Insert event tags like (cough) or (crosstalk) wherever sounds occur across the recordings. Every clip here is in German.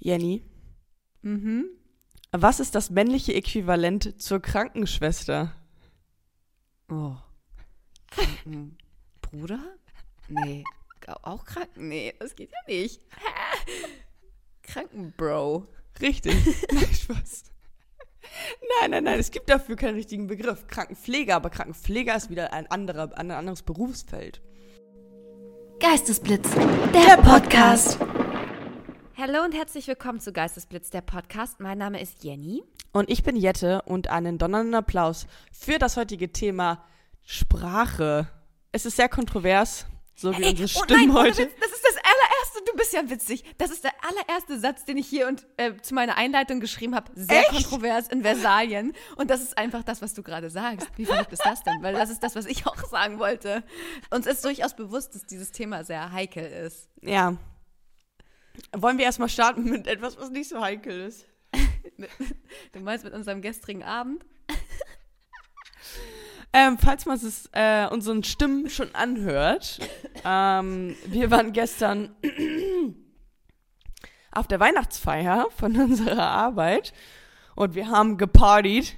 Jenny, Mhm. was ist das männliche Äquivalent zur Krankenschwester? Oh. Kranken (laughs) Bruder? Nee. Auch kranken? Nee, das geht ja nicht. (laughs) Krankenbro. Richtig. (laughs) Nein, Spaß. Nein, nein, nein, es gibt dafür keinen richtigen Begriff. Krankenpfleger, aber Krankenpfleger ist wieder ein, anderer, ein anderes Berufsfeld. Geistesblitz, der Podcast. Hallo und herzlich willkommen zu Geistesblitz, der Podcast. Mein Name ist Jenny. Und ich bin Jette und einen donnernden Applaus für das heutige Thema Sprache. Es ist sehr kontrovers, so wie unsere oh Stimmen nein, heute. Das ist das allererste, du bist ja witzig. Das ist der allererste Satz, den ich hier und äh, zu meiner Einleitung geschrieben habe. Sehr Echt? kontrovers in Versalien. Und das ist einfach das, was du gerade sagst. Wie verrückt ist das denn? Weil das ist das, was ich auch sagen wollte. Uns ist durchaus bewusst, dass dieses Thema sehr heikel ist. Ja. Wollen wir erstmal starten mit etwas, was nicht so heikel ist? (laughs) Du meinst mit unserem gestrigen Abend? (laughs) Ähm, falls man es äh, unseren Stimmen schon anhört, ähm, wir waren gestern (clears throat) auf der Weihnachtsfeier von unserer Arbeit und wir haben gepartied.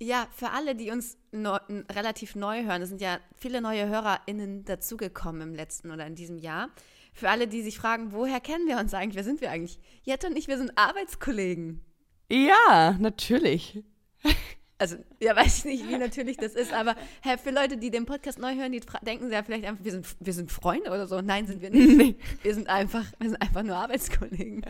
Ja, für alle, die uns neu, relativ neu hören, es sind ja viele neue HörerInnen dazugekommen im letzten oder in diesem Jahr. Für alle, die sich fragen, woher kennen wir uns eigentlich? Wer sind wir eigentlich? Jette und ich, wir sind Arbeitskollegen. Ja, natürlich. (laughs) Also, ja, weiß ich nicht, wie natürlich das ist, aber hä, für Leute, die den Podcast neu hören, die denken ja vielleicht einfach, wir sind, wir sind Freunde oder so. Nein, sind wir nicht. (laughs) Nee. Wir sind einfach, wir sind einfach nur Arbeitskollegen.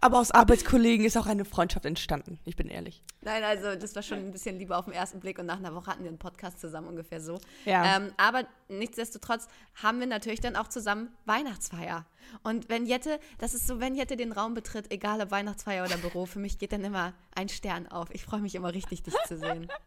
Aber aus Arbeitskollegen ist auch eine Freundschaft entstanden, ich bin ehrlich. Nein, also das war schon ein bisschen lieber auf den ersten Blick und nach einer Woche hatten wir einen Podcast zusammen ungefähr so. Ja. Ähm, aber nichtsdestotrotz haben wir natürlich dann auch zusammen Weihnachtsfeier. Und wenn Jette, das ist so, wenn Jette den Raum betritt, egal ob Weihnachtsfeier oder Büro, für mich geht dann immer ein Stern auf. Ich freue mich immer richtig, dich zu sehen. (laughs)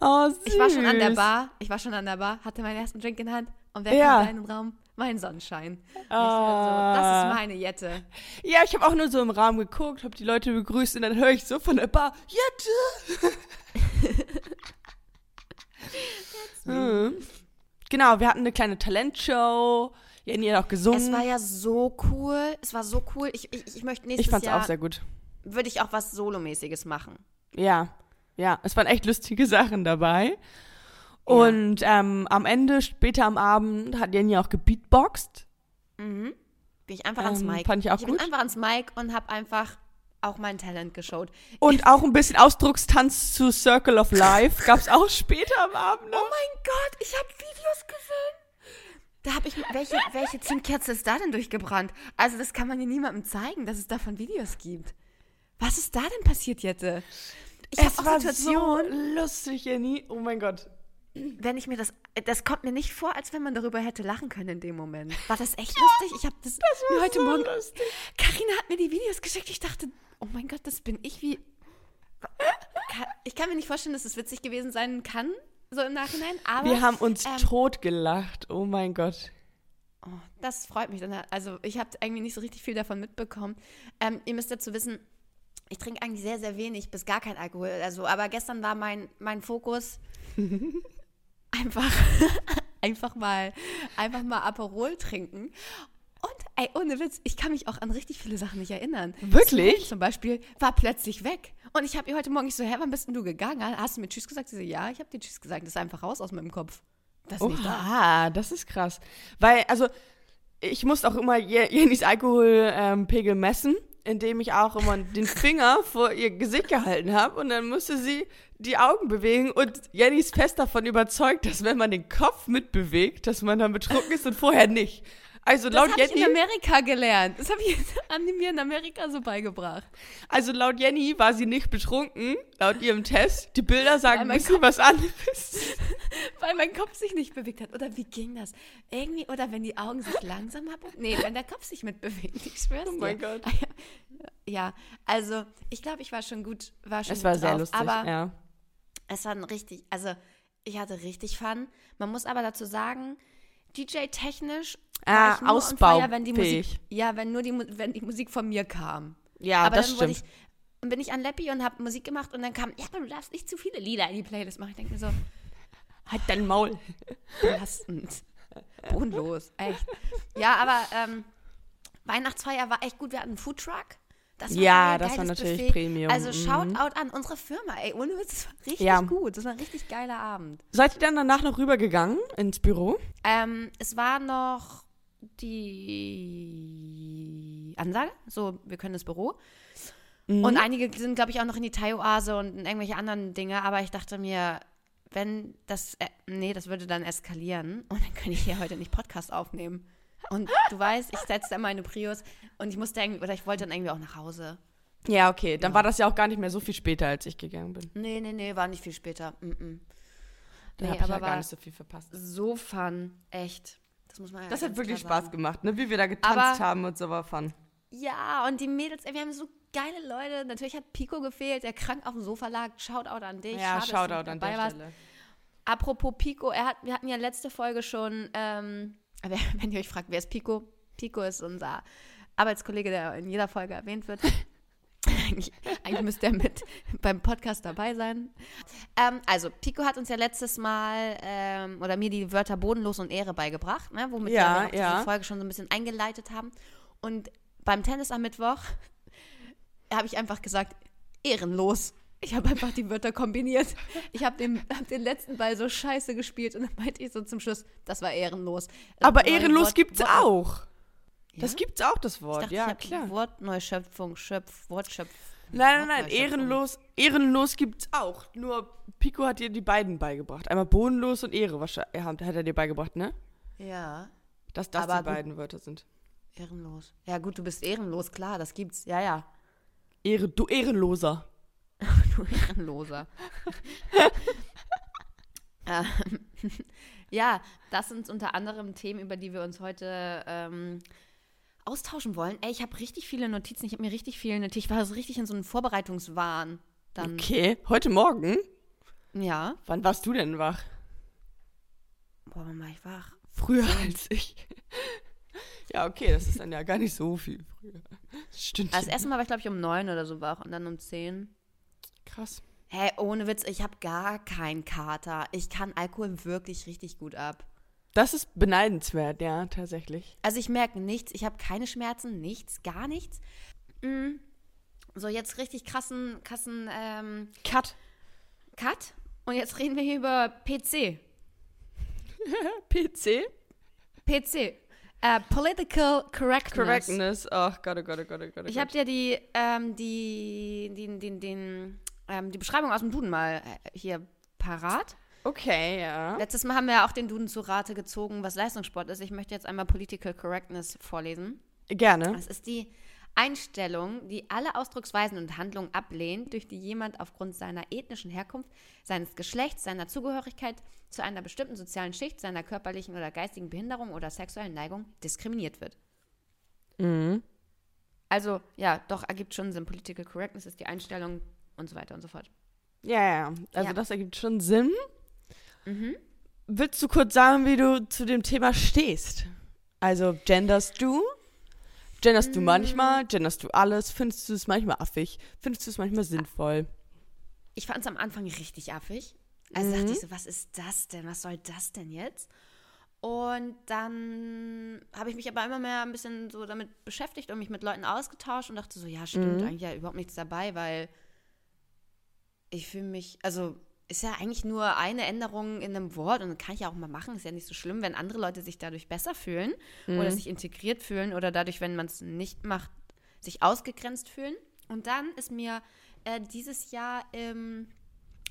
Oh, süß. Ich war schon an der Bar, ich war schon an der Bar, hatte meinen ersten Drink in Hand und wer Ja. rein in den Raum? Mein Sonnenschein. Und ich war Ah. so, das ist meine Jette. Ja, ich habe auch nur so im Rahmen geguckt, habe die Leute begrüßt und dann höre ich so von der Bar, Jette! hm. Genau, wir hatten eine kleine Talentshow. Jenny hat auch gesungen. Es war ja so cool, es war so cool. Ich, ich, ich möchte nächstes ich fand's Jahr, auch sehr gut. würde ich auch was Solomäßiges machen. Ja, ja, es waren echt lustige Sachen dabei. Und ähm, am Ende, später am Abend, hat Jenny auch gebeatboxt. Bin ich einfach ans Ähm, Mic. fand ich auch bin gut. einfach ans Mic und habe einfach auch mein Talent geshowt. Und auch ein bisschen Ausdruckstanz zu Circle of Life (laughs) gab's auch später am Abend noch. Oh mein Gott, ich habe Videos gesehen. Da habe ich welche welche Zündkerze ist da denn durchgebrannt? Also das kann man ja niemandem zeigen, dass es davon Videos gibt. Was ist da denn passiert, Jette? Ich es habe war auch Situationen, so lustig, Jenny. Oh mein Gott. Wenn ich mir das, das kommt mir nicht vor, als wenn man darüber hätte lachen können in dem Moment. War das echt (laughs) lustig? Ich habe das, mir heute so Morgen. Karina hat mir die Videos geschickt. Ich dachte, oh mein Gott, das bin ich wie. Ich kann mir nicht vorstellen, dass es witzig gewesen sein kann, so im Nachhinein. Aber Wir haben uns ähm, tot gelacht. Oh mein Gott. Oh, das freut mich. dann. Also ich habe irgendwie nicht so richtig viel davon mitbekommen. Ähm, ihr müsst dazu wissen, ich trinke eigentlich sehr, sehr wenig bis gar kein Alkohol. Also, aber gestern war mein, mein Fokus (laughs) einfach, (laughs) einfach mal, einfach mal Aperol trinken. Und ey, ohne Witz, ich kann mich auch an richtig viele Sachen nicht erinnern. Wirklich? Sven Zum Beispiel war plötzlich weg. Und ich habe ihr heute Morgen ich so, hä, wann bist denn du gegangen? Hast du mir Tschüss gesagt? Sie so, ja, ich habe dir Tschüss gesagt. Das ist einfach raus aus meinem Kopf. Das ist nicht da. Oha, das ist krass. Weil, also, ich muss auch immer Je- Jennys Alkoholpegel messen, indem ich auch immer den Finger (laughs) vor ihr Gesicht gehalten habe und dann musste sie die Augen bewegen und Jenny ist fest davon überzeugt, dass wenn man den Kopf mitbewegt, dass man dann betrunken ist und vorher nicht. Also Das laut habe ich in Jenny, Amerika gelernt. Das habe ich (laughs) die mir in Amerika so beigebracht. also laut Jenny war sie nicht betrunken, laut ihrem Test. Die Bilder sagen ein bisschen was anderes. (laughs) Weil mein Kopf sich nicht bewegt hat. Oder wie ging das? Irgendwie, oder wenn die Augen sich langsam haben. Nee, wenn der Kopf sich mitbewegt. Ich schwör's Oh dir. mein Gott. Ah, (laughs) Ja, also ich glaube, ich war schon gut. War schon Es war gut sehr drauf, lustig, Aber ja. Es war ein richtig, also ich hatte richtig Fun. Man muss aber dazu sagen, DJ-technisch Ah, war ich fire, wenn die. Musik, ja, wenn nur die, wenn die Musik von mir kam. Ja, aber das stimmt. ich, dann bin ich an Leppi und habe Musik gemacht und dann kam, ja, aber du darfst nicht zu viele Lieder in die Playlist machen. Ich denke mir so, Halt dein Maul. belastend, bodenlos, echt. Ja, aber ähm, Weihnachtsfeier war echt gut. Wir hatten einen Foodtruck. Das war Ja, das war natürlich Buffet. Premium, Also mhm. Shoutout an unsere Firma, ey. Ohne Witz, das war richtig Ja. gut. Das war ein richtig geiler Abend. Seid ihr dann danach noch rübergegangen ins Büro? Ähm, es war noch die Ansage, so, wir können ins Büro. Mhm. Und einige sind, glaube ich, auch noch in die Thai-Oase und in irgendwelche anderen Dinge. Aber ich dachte mir, wenn das, äh, nee, das würde dann eskalieren. Und dann könnte ich hier heute nicht Podcast aufnehmen. Und du weißt, ich setze da meine Prius und ich musste irgendwie, oder ich wollte dann irgendwie auch nach Hause. Ja, okay. Dann war das ja auch gar nicht mehr so viel später, als ich gegangen bin. Nee, nee, nee, war nicht viel später. Mm -mm. Da Nee, hab ich aber ja gar nicht so viel verpasst. So fun, echt. Das muss man ja Das hat wirklich Spaß sagen. gemacht, ne? Wie wir da getanzt Aber- haben und so war fun. Ja, und die Mädels, ey, wir haben so geile Leute. Natürlich hat Pico gefehlt, der krank auf dem Sofa lag. Shoutout an dich. Ja, Schade, Shoutout an der warst. Stelle. Apropos Pico, er hat, wir hatten ja letzte Folge schon, ähm, (laughs) wenn ihr euch fragt, wer ist Pico? Pico ist unser Arbeitskollege, der in jeder Folge erwähnt wird. eigentlich, eigentlich müsste er mit (laughs) beim Podcast dabei sein. Ähm, also, Pico hat uns ja letztes Mal ähm, oder mir die Wörter bodenlos und Ehre beigebracht, ne, womit Ja, wir auch ja. diese Folge schon so ein bisschen eingeleitet haben. Und beim Tennis am Mittwoch (laughs) habe ich einfach gesagt, ehrenlos. Ich habe einfach die Wörter kombiniert. Ich habe den, hab den letzten Ball so scheiße gespielt und dann meinte ich so zum Schluss, das war ehrenlos. Also Aber neue ehrenlos Wort- gibt's Wort- auch. Das Ja? gibt's auch, das Wort. dachte, ja, klar. Wortneuschöpfung, Schöpf, Wortschöpf. Nein, nein, nein, ehrenlos, ehrenlos gibt's auch. Nur Pico hat dir die beiden beigebracht. Einmal bodenlos und Ehre wahrscheinlich, hat hat er dir beigebracht, ne? Ja, Dass das Aber die beiden Wörter sind. ehrenlos. Ja gut, du bist ehrenlos, klar, das gibt's. Ja, ja. Ehre, du Ehrenloser. (laughs) Du Ehrenloser. (laughs) ähm, (laughs) ja, das sind unter anderem Themen, über die wir uns heute ähm, austauschen wollen. Ey, ich habe richtig viele Notizen, ich habe mir richtig viele Notizen. Ich war so richtig in so einem Vorbereitungswahn. Dann, Okay, heute Morgen? Ja. Wann warst du denn wach? Boah, wann war ich wach? Früher als ich. ja, okay, das ist dann ja gar nicht so viel früher. Stimmt. Das erste Mal war ich, glaube ich, um neun oder so wach und dann um zehn. Krass. Hey, ohne Witz, ich habe gar keinen Kater. Ich kann Alkohol wirklich richtig gut ab. Das ist beneidenswert, ja, tatsächlich. Also ich merke nichts, ich habe keine Schmerzen, nichts, gar nichts. Mm. So, jetzt richtig krassen, krassen ähm, Cut. Cut. Und jetzt reden wir hier über PC. PC? PC. Äh, Political Correctness. Correctness. Ach Gott, oh Gott, oh Gott, oh Gott. oh Ich Gott. habe dir die, ähm, die, die, die, den, ähm, die Beschreibung aus dem Duden mal äh, hier parat. Okay, ja. Letztes Mal haben wir ja auch den Duden zu Rate gezogen, was Leistungssport ist. Ich möchte jetzt einmal Political Correctness vorlesen. Gerne. Es ist die Einstellung, die alle Ausdrucksweisen und Handlungen ablehnt, durch die jemand aufgrund seiner ethnischen Herkunft, seines Geschlechts, seiner Zugehörigkeit zu einer bestimmten sozialen Schicht, seiner körperlichen oder geistigen Behinderung oder sexuellen Neigung diskriminiert wird. Mhm. Also, ja, doch, ergibt schon Sinn. Political Correctness ist die Einstellung und so weiter und so fort. Ja, ja. Also Ja. das ergibt schon Sinn. Mhm. Willst du kurz sagen, wie du zu dem Thema stehst? Also, genderst du? Genderst Mm. du manchmal? Genderst du alles? Findest du es manchmal affig? Findest du es manchmal sinnvoll? Ich fand es am Anfang richtig affig. Also dachte ich so, was ist das denn? Was soll das denn jetzt? Und dann habe ich mich aber immer mehr ein bisschen so damit beschäftigt und mich mit Leuten ausgetauscht und dachte so, ja, stimmt, eigentlich ja überhaupt nichts dabei, weil ich fühle mich, also ist ja eigentlich nur eine Änderung in einem Wort und kann ich ja auch mal machen, ist ja nicht so schlimm, wenn andere Leute sich dadurch besser fühlen oder sich integriert fühlen oder dadurch, wenn man es nicht macht, sich ausgegrenzt fühlen. Und dann ist mir äh, dieses Jahr ähm,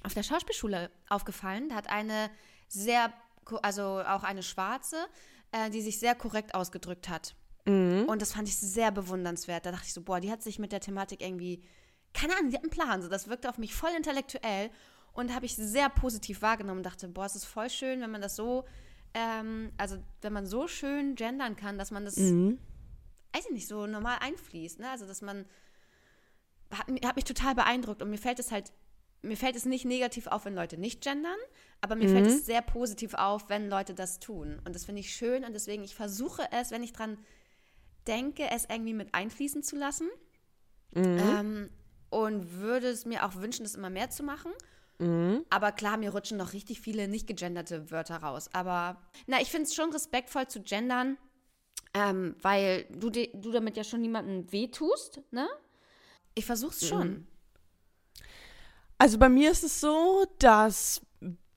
auf der Schauspielschule aufgefallen, da hat eine sehr, also auch eine Schwarze, äh, die sich sehr korrekt ausgedrückt hat. Und das fand ich sehr bewundernswert. Da dachte ich so, boah, die hat sich mit der Thematik irgendwie, keine Ahnung, die hat einen Plan. So, das wirkte auf mich voll intellektuell und habe ich sehr positiv wahrgenommen und dachte, boah, es ist voll schön, wenn man das so, ähm, also wenn man so schön gendern kann, dass man das, Mhm. weiß ich nicht, so normal einfließt. Ne? Also, dass man, hat, hat mich total beeindruckt und mir fällt es halt, mir fällt es nicht negativ auf, wenn Leute nicht gendern, aber mir fällt es sehr positiv auf, wenn Leute das tun. Und das finde ich schön und deswegen, ich versuche es, wenn ich dran denke, es irgendwie mit einfließen zu lassen. Ähm, und würde es mir auch wünschen, das immer mehr zu machen. Aber klar, mir rutschen noch richtig viele nicht gegenderte Wörter raus. Aber na, ich finde es schon respektvoll zu gendern. Ähm, weil du, du damit ja schon niemandem wehtust, ne? Ich versuch's schon. Also bei mir ist es so, dass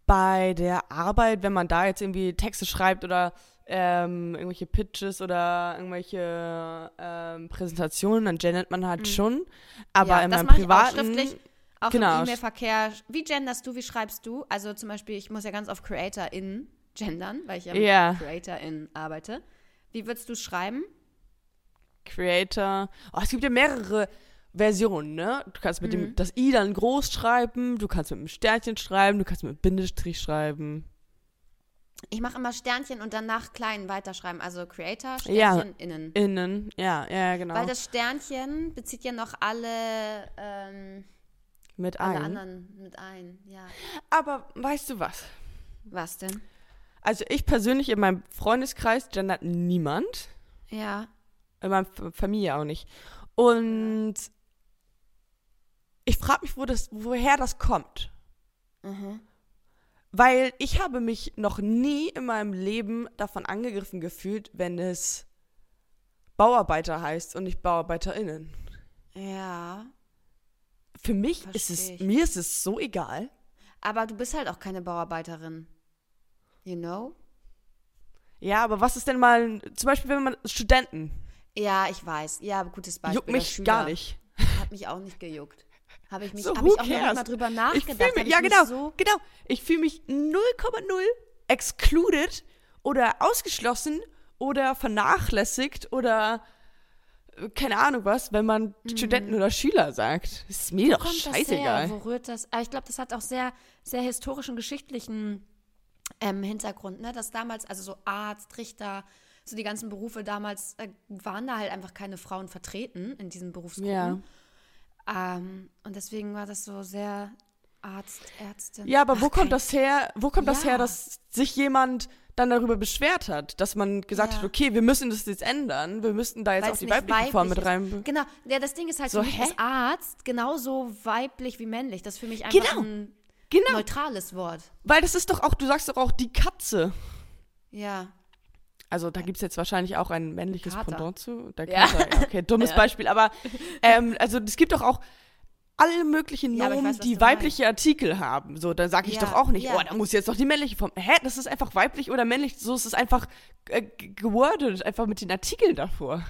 bei der Arbeit, wenn man da jetzt irgendwie Texte schreibt oder ähm, irgendwelche Pitches oder irgendwelche ähm, Präsentationen, dann gendert man halt schon. Aber ja, in meinem privaten. Auch Genau. im E-Mail-Verkehr. Wie genderst du, wie schreibst du? Also zum Beispiel, ich muss ja ganz auf CreatorIn gendern, weil ich ja mit Ja. CreatorIn arbeite. Wie würdest du schreiben? Creator. Oh, es gibt ja mehrere Versionen, ne? Du kannst mit Mhm. dem das i dann groß schreiben, du kannst mit einem Sternchen schreiben, du kannst mit einem Bindestrich schreiben. Ich mache immer Sternchen und danach klein weiterschreiben. Also Creator, Ja. Sternchen, innen. Innen, ja, ja, genau. Weil das Sternchen bezieht ja noch alle, ähm, mit alle ein. anderen mit ein. Ja. Aber weißt du was? Was denn? Also ich persönlich in meinem Freundeskreis gendert niemand. Ja. In meiner Familie auch nicht. Und ich frage mich, wo das, woher das kommt. Mhm. Weil ich habe mich noch nie in meinem Leben davon angegriffen gefühlt, wenn es Bauarbeiter heißt und nicht BauarbeiterInnen. Ja. Für mich ist Versteh es, ich. mir ist es so egal. Aber du bist halt auch keine Bauarbeiterin. You know? Ja, aber was ist denn mal, zum Beispiel, wenn man Studenten, Ja, ich weiß. Ja, gutes Beispiel. juckt mich gar nicht. Hat mich auch nicht gejuckt. Habe ich mich, So, hab ich auch noch cares? mal drüber nachgedacht. mich, ich ja genau, So, genau. Ich fühle mich 0,0 excluded oder ausgeschlossen oder vernachlässigt oder äh, keine Ahnung was, wenn man Studenten oder Schüler sagt. Ist mir doch Mhm. kommt das scheißegal. Wo rührt das? Aber ich glaube, das hat auch sehr, sehr historischen, geschichtlichen ähm, Hintergrund, ne? Dass damals, also so Arzt, Richter, so die ganzen Berufe damals, äh, waren da halt einfach keine Frauen vertreten in diesen Berufsgruppen. Ja. Ähm, und deswegen war das so sehr Arzt, Ärztin. Ja, aber wo Ach, kommt kein- das her? Wo kommt das Ja. her, dass sich jemand dann darüber beschwert hat, dass man gesagt Ja. hat, okay, wir müssen das jetzt ändern, wir müssten da jetzt Weil auch die weibliche Form mit weiblich rein. Genau, ja, das Ding ist halt So, für ist Arzt genauso weiblich wie männlich. Das ist für mich einfach Genau. ein Genau, neutrales Wort. weil das ist doch auch, du sagst doch auch die Katze. Ja. Also da gibt es jetzt wahrscheinlich auch ein männliches Kater. Pendant zu. Der Ja. Kater, ja. okay, dummes (laughs) Ja. Beispiel, aber ähm, also es gibt doch auch alle möglichen Ja, Nomen, weiß, was die weibliche Artikel haben. So, dann sage ich Ja, doch auch nicht, ja. oh, da muss jetzt doch die männliche Form. Hä, das ist einfach weiblich oder männlich. So ist es einfach äh, gewordet, einfach mit den Artikeln davor.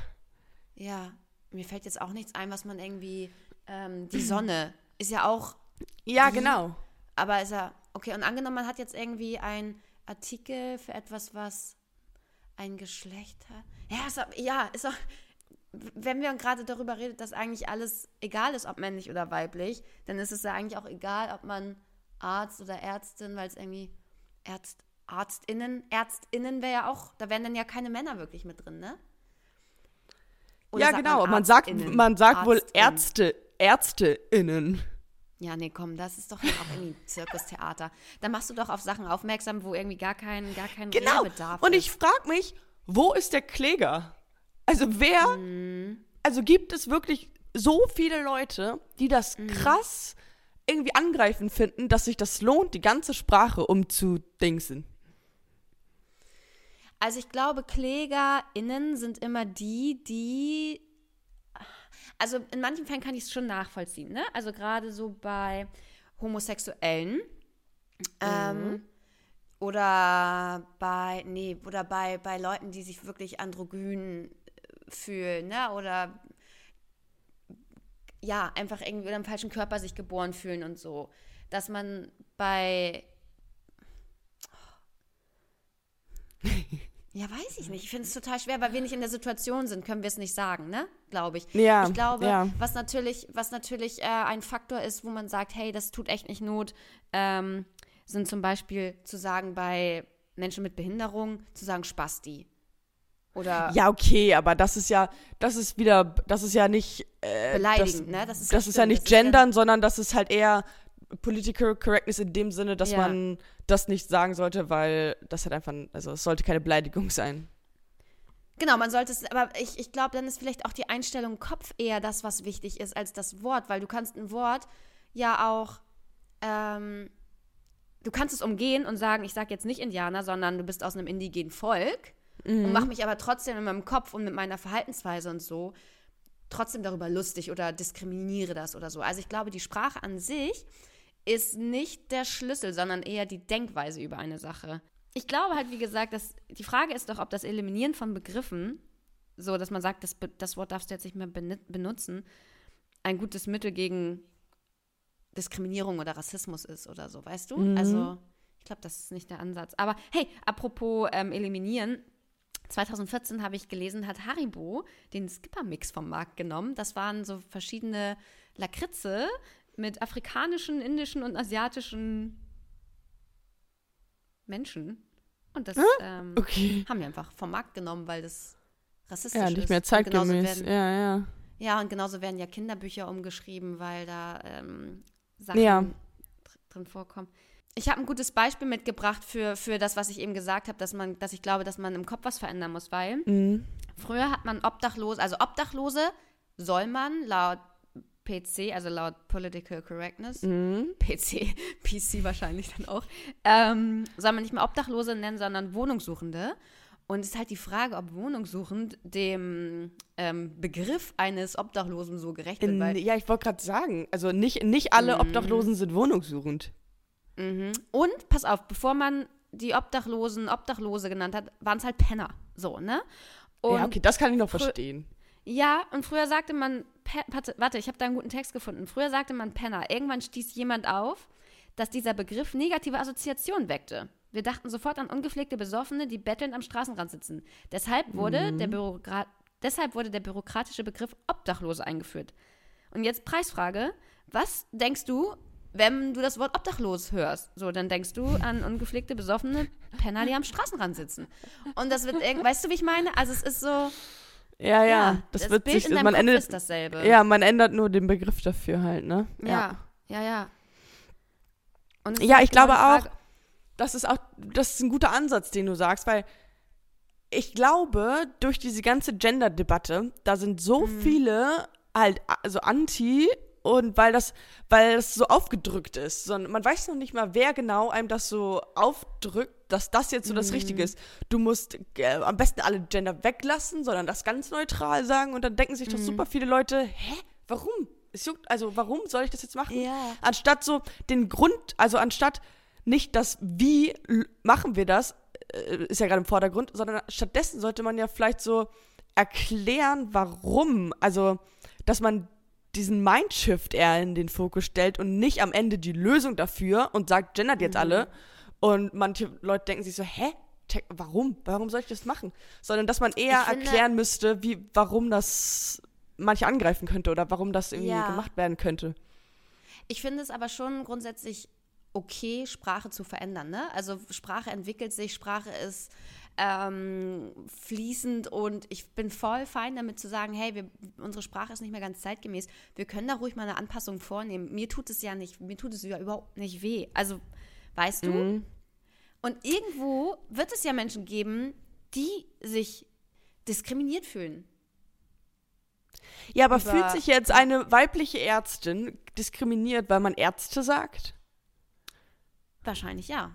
Ja. Mir fällt jetzt auch nichts ein, was man irgendwie. Ähm, die Sonne ist ja auch. Ja, Die- genau. Aber ist ja. Okay, und angenommen, man hat jetzt irgendwie einen Artikel für etwas, was ein Geschlecht hat. Ja, ist auch, ja, ist auch. Wenn wir gerade darüber reden, dass eigentlich alles egal ist, ob männlich oder weiblich, dann ist es ja eigentlich auch egal, ob man Arzt oder Ärztin, weil es irgendwie Ärzt, ArztInnen, ÄrztInnen wäre ja auch, da wären dann ja keine Männer wirklich mit drin, ne? Oder ja, sagt genau. Man, sagt, ArztInnen? man sagt wohl. Ärzte, ÄrzteInnen. Ja, nee, komm, das ist doch auch irgendwie (laughs) Zirkustheater. Da machst du doch auf Sachen aufmerksam, wo irgendwie gar kein, gar kein Genau. Redebedarf Und ich frage mich, wo ist der Kläger? Also wer, Mhm. also gibt es wirklich so viele Leute, die das Mhm. krass irgendwie angreifend finden, dass sich das lohnt, die ganze Sprache umzudingsen? Also ich glaube, KlägerInnen sind immer die, die. Also in manchen Fällen kann ich es schon nachvollziehen, ne? Also gerade so bei Homosexuellen. Ähm, oder bei, nee, oder bei, bei Leuten, die sich wirklich androgyn äh, fühlen, ne? Oder ja, einfach irgendwie oder im falschen Körper sich geboren fühlen und so. Dass man bei (laughs) Ja, weiß ich nicht. Ich finde es total schwer, weil wir nicht in der Situation sind, können wir es nicht sagen, ne? Glaube ich. Ja, Ich glaube, ja. was natürlich, was natürlich äh, ein Faktor ist, wo man sagt, hey, das tut echt nicht Not, ähm, sind zum Beispiel zu sagen bei Menschen mit Behinderung, zu sagen Spasti. Oder Ja, okay, aber das ist ja, das ist wieder, das ist ja nicht äh, beleidigend, das, ne? Das ist, Das ist ja nicht gendern, sondern das ist halt eher Political Correctness in dem Sinne, dass Ja. man das nicht sagen sollte, weil das halt einfach, also es sollte keine Beleidigung (laughs) sein. Genau, man sollte es, aber ich, ich glaube, dann ist vielleicht auch die Einstellung im Kopf eher das, was wichtig ist, als das Wort, weil du kannst ein Wort ja auch, ähm, du kannst es umgehen und sagen, ich sage jetzt nicht Indianer, sondern du bist aus einem indigenen Volk und mache mich aber trotzdem in meinem Kopf und mit meiner Verhaltensweise und so trotzdem darüber lustig oder diskriminiere das oder so. Also ich glaube, die Sprache an sich ist nicht der Schlüssel, sondern eher die Denkweise über eine Sache. Ich glaube halt, wie gesagt, dass die Frage ist doch, ob das Eliminieren von Begriffen, so dass man sagt, das, das Wort darfst du jetzt nicht mehr benutzen, ein gutes Mittel gegen Diskriminierung oder Rassismus ist oder so, weißt du? Also, ich glaube, das ist nicht der Ansatz. Aber hey, apropos ähm, eliminieren. 2014 habe ich gelesen, hat Haribo den Skipper-Mix vom Markt genommen. Das waren so verschiedene Lakritze mit afrikanischen, indischen und asiatischen Menschen. Und das ähm, Okay. haben wir einfach vom Markt genommen, weil das rassistisch Ja, ist. nicht mehr zeitgemäß. werden- Ja, ja. ja, und genauso werden ja Kinderbücher umgeschrieben, weil da ähm, Sachen Ja. dr- drin vorkommen. Ich habe ein gutes Beispiel mitgebracht für, für das, was ich eben gesagt habe, dass man, dass ich glaube, dass man im Kopf was verändern muss, weil Mhm. früher hat man Obdachlose, also Obdachlose soll man laut PC, also laut Political Correctness, Mhm. PC, (laughs) PC wahrscheinlich dann auch, ähm, soll man nicht mehr Obdachlose nennen, sondern Wohnungssuchende. Und es ist halt die Frage, ob wohnungssuchend dem ähm, Begriff eines Obdachlosen so gerecht wird. Weil, ja, ich wollte gerade sagen, also nicht, nicht alle Mhm. Obdachlosen sind wohnungssuchend. mhm. Und, pass auf, bevor man die Obdachlosen Obdachlose genannt hat, waren es halt Penner. So, ne? Und ja, okay, das kann ich noch verstehen. Ja, und früher sagte man, warte, ich habe da einen guten Text gefunden. Früher sagte man Penner. Irgendwann stieß jemand auf, dass dieser Begriff negative Assoziationen weckte. Wir dachten sofort an ungepflegte Besoffene, die bettelnd am Straßenrand sitzen. Deshalb wurde, der, Bürokrat deshalb wurde der bürokratische Begriff Obdachlose eingeführt. Und jetzt Preisfrage. Was denkst du, wenn du das Wort obdachlos hörst? So, dann denkst du an ungepflegte, besoffene Penner, die am Straßenrand sitzen. Und das wird irgendwie, weißt du, wie ich meine? Also es ist so, Ja, ja, das, wird Bild sich, in man Kopf ändert, ist dasselbe. ja, man ändert nur den Begriff dafür halt, ne? ja, ja, ja. Ja, halt ich glaube genau auch, das ist auch, das ist ein guter Ansatz, den du sagst, weil ich glaube, durch diese ganze Gender-Debatte, da sind so Mhm. viele halt, also anti und weil das, weil das so aufgedrückt ist. Sondern man weiß noch nicht mal, wer genau einem das so aufdrückt, dass das jetzt so das Richtige ist. Du musst äh, am besten alle Gender weglassen, sondern das ganz neutral sagen und dann denken sich das super viele Leute, hä? Warum? Es juckt, also warum soll ich das jetzt machen? Ja. Anstatt so den Grund, also anstatt nicht das Wie machen wir das, äh, ist ja gerade im Vordergrund, sondern stattdessen sollte man ja vielleicht so erklären, warum. Also, dass man diesen Mindshift eher in den Fokus stellt und nicht am Ende die Lösung dafür und sagt, gendert jetzt alle. Und manche Leute denken sich so, hä? Warum? Warum soll ich das machen? Sondern dass man eher finde- erklären müsste, wie, warum das manche angreifen könnte oder warum das irgendwie Ja. gemacht werden könnte. Ich finde es aber schon grundsätzlich okay, Sprache zu verändern. Ne? Also Sprache entwickelt sich, Sprache ist ähm, fließend und ich bin voll fein damit zu sagen, hey, wir, unsere Sprache ist nicht mehr ganz zeitgemäß. Wir können da ruhig mal eine Anpassung vornehmen. Mir tut es ja nicht, mir tut es ja überhaupt nicht weh. Also, weißt du? Mhm. Und irgendwo wird es ja Menschen geben, die sich diskriminiert fühlen. Ja, aber über- fühlt sich jetzt eine weibliche Ärztin diskriminiert, weil man Ärzte sagt? Wahrscheinlich ja.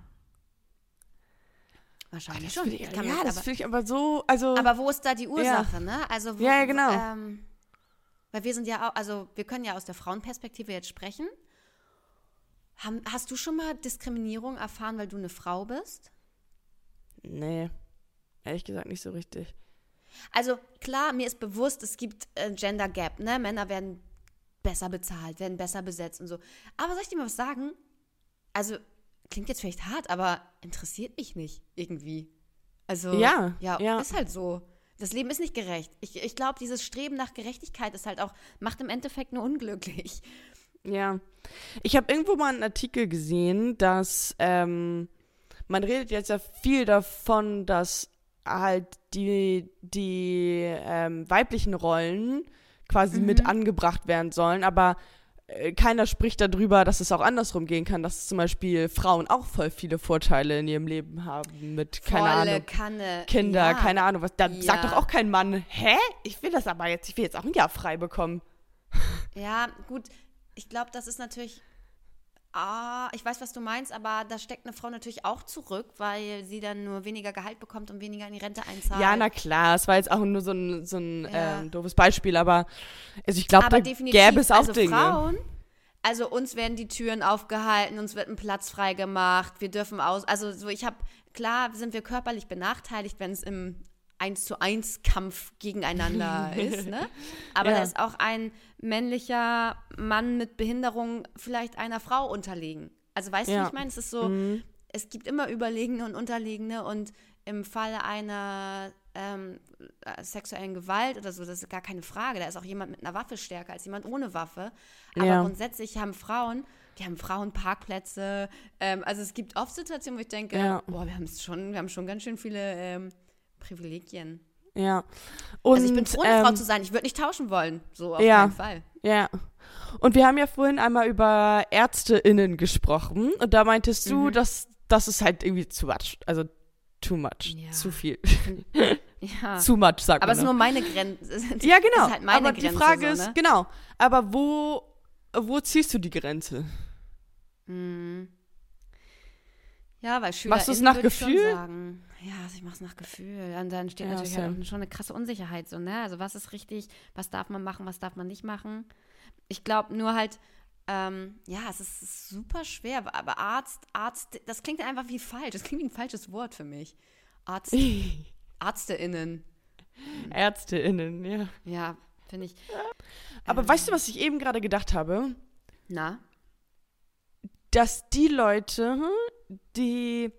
Wahrscheinlich Das schon. ich, ja, mich das aber- finde ich aber so, also Aber wo ist da die Ursache, ne? Also wo, Ja, ja, genau. Ähm, weil wir sind ja auch, also wir können ja aus der Frauenperspektive jetzt sprechen. Hast du schon mal Diskriminierung erfahren, weil du eine Frau bist? nee, ehrlich gesagt nicht so richtig. Also klar, mir ist bewusst, es gibt äh, Gender Gap, ne? Männer werden besser bezahlt, werden besser besetzt und so. Aber soll ich dir mal was sagen? Also klingt jetzt vielleicht hart, aber interessiert mich nicht irgendwie. Also Ja, ja, ja. ist halt so. Das Leben ist nicht gerecht. Ich, ich glaube, dieses Streben nach Gerechtigkeit ist halt auch, macht im Endeffekt nur unglücklich. Ja. Ich habe irgendwo mal einen Artikel gesehen, dass ähm, man redet jetzt ja viel davon, dass halt die, die ähm, weiblichen Rollen quasi mit angebracht werden sollen, aber äh, keiner spricht darüber, dass es auch andersrum gehen kann, dass zum Beispiel Frauen auch voll viele Vorteile in ihrem Leben haben mit, keine Volle Ahnung, Kanne. Kinder, ja. keine Ahnung, was. Da Ja. sagt doch auch kein Mann, hä? Ich will das aber jetzt, ich will jetzt auch ein Jahr frei bekommen. Ja, gut. Ich glaube, das ist natürlich Ah, ich weiß, was du meinst, aber da steckt eine Frau natürlich auch zurück, weil sie dann nur weniger Gehalt bekommt und weniger in die Rente einzahlt. Ja, na klar, es war jetzt auch nur so ein, so ein Ja. ähm, doofes Beispiel, aber also ich glaube, da definitiv, gäbe es auch also Dinge. Frauen, also uns werden die Türen aufgehalten, uns wird ein Platz freigemacht, wir dürfen aus, also so ich habe, klar sind wir körperlich benachteiligt, wenn es im 1 zu 1 Kampf gegeneinander (laughs) ist, ne? Aber Ja. da ist auch ein männlicher Mann mit Behinderung vielleicht einer Frau unterlegen. Also weißt du, Ja. wie ich meine? Es ist so, es gibt immer Überlegene und Unterlegene und im Falle einer ähm, äh, sexuellen Gewalt oder so, das ist gar keine Frage. Da ist auch jemand mit einer Waffe stärker als jemand ohne Waffe. Aber Ja. grundsätzlich haben Frauen, die haben Frauenparkplätze. Ähm, also es gibt oft Situationen, wo ich denke, Ja. boah, wir haben es schon, wir haben schon ganz schön viele ähm, Privilegien. Ja. Und, also ich bin froh, eine Frau ähm, zu sein. Ich würde nicht tauschen wollen. So auf Ja. keinen Fall. Ja. Und wir haben ja vorhin einmal über ÄrzteInnen gesprochen und da meintest du, Mhm. dass das ist halt irgendwie zu much. Also too much. Ja. Zu viel. (laughs) Ja. zu much, sagt Aber es ist man. nur meine Grenze. ja, genau. Ist halt meine aber Grenze. die Frage so, ist, ne? genau, aber wo, wo ziehst du die Grenze? Mhm. Ja, weil Schüler Machst nach würde ich schon Gefühl? sagen. Ja, also ich mach's nach Gefühl. Und dann steht Ja, natürlich halt auch schon eine krasse Unsicherheit so, ne? Also was ist richtig, was darf man machen, was darf man nicht machen? Ich glaube nur halt, ähm, ja, es ist super schwer, aber Arzt, Arzt, das klingt einfach wie falsch. Das klingt wie ein falsches Wort für mich. Arzt, (laughs) ÄrzteInnen. ÄrzteInnen, ja. Ja, finde ich. Aber ähm, weißt du, was ich eben gerade gedacht habe? Na? dass die Leute, die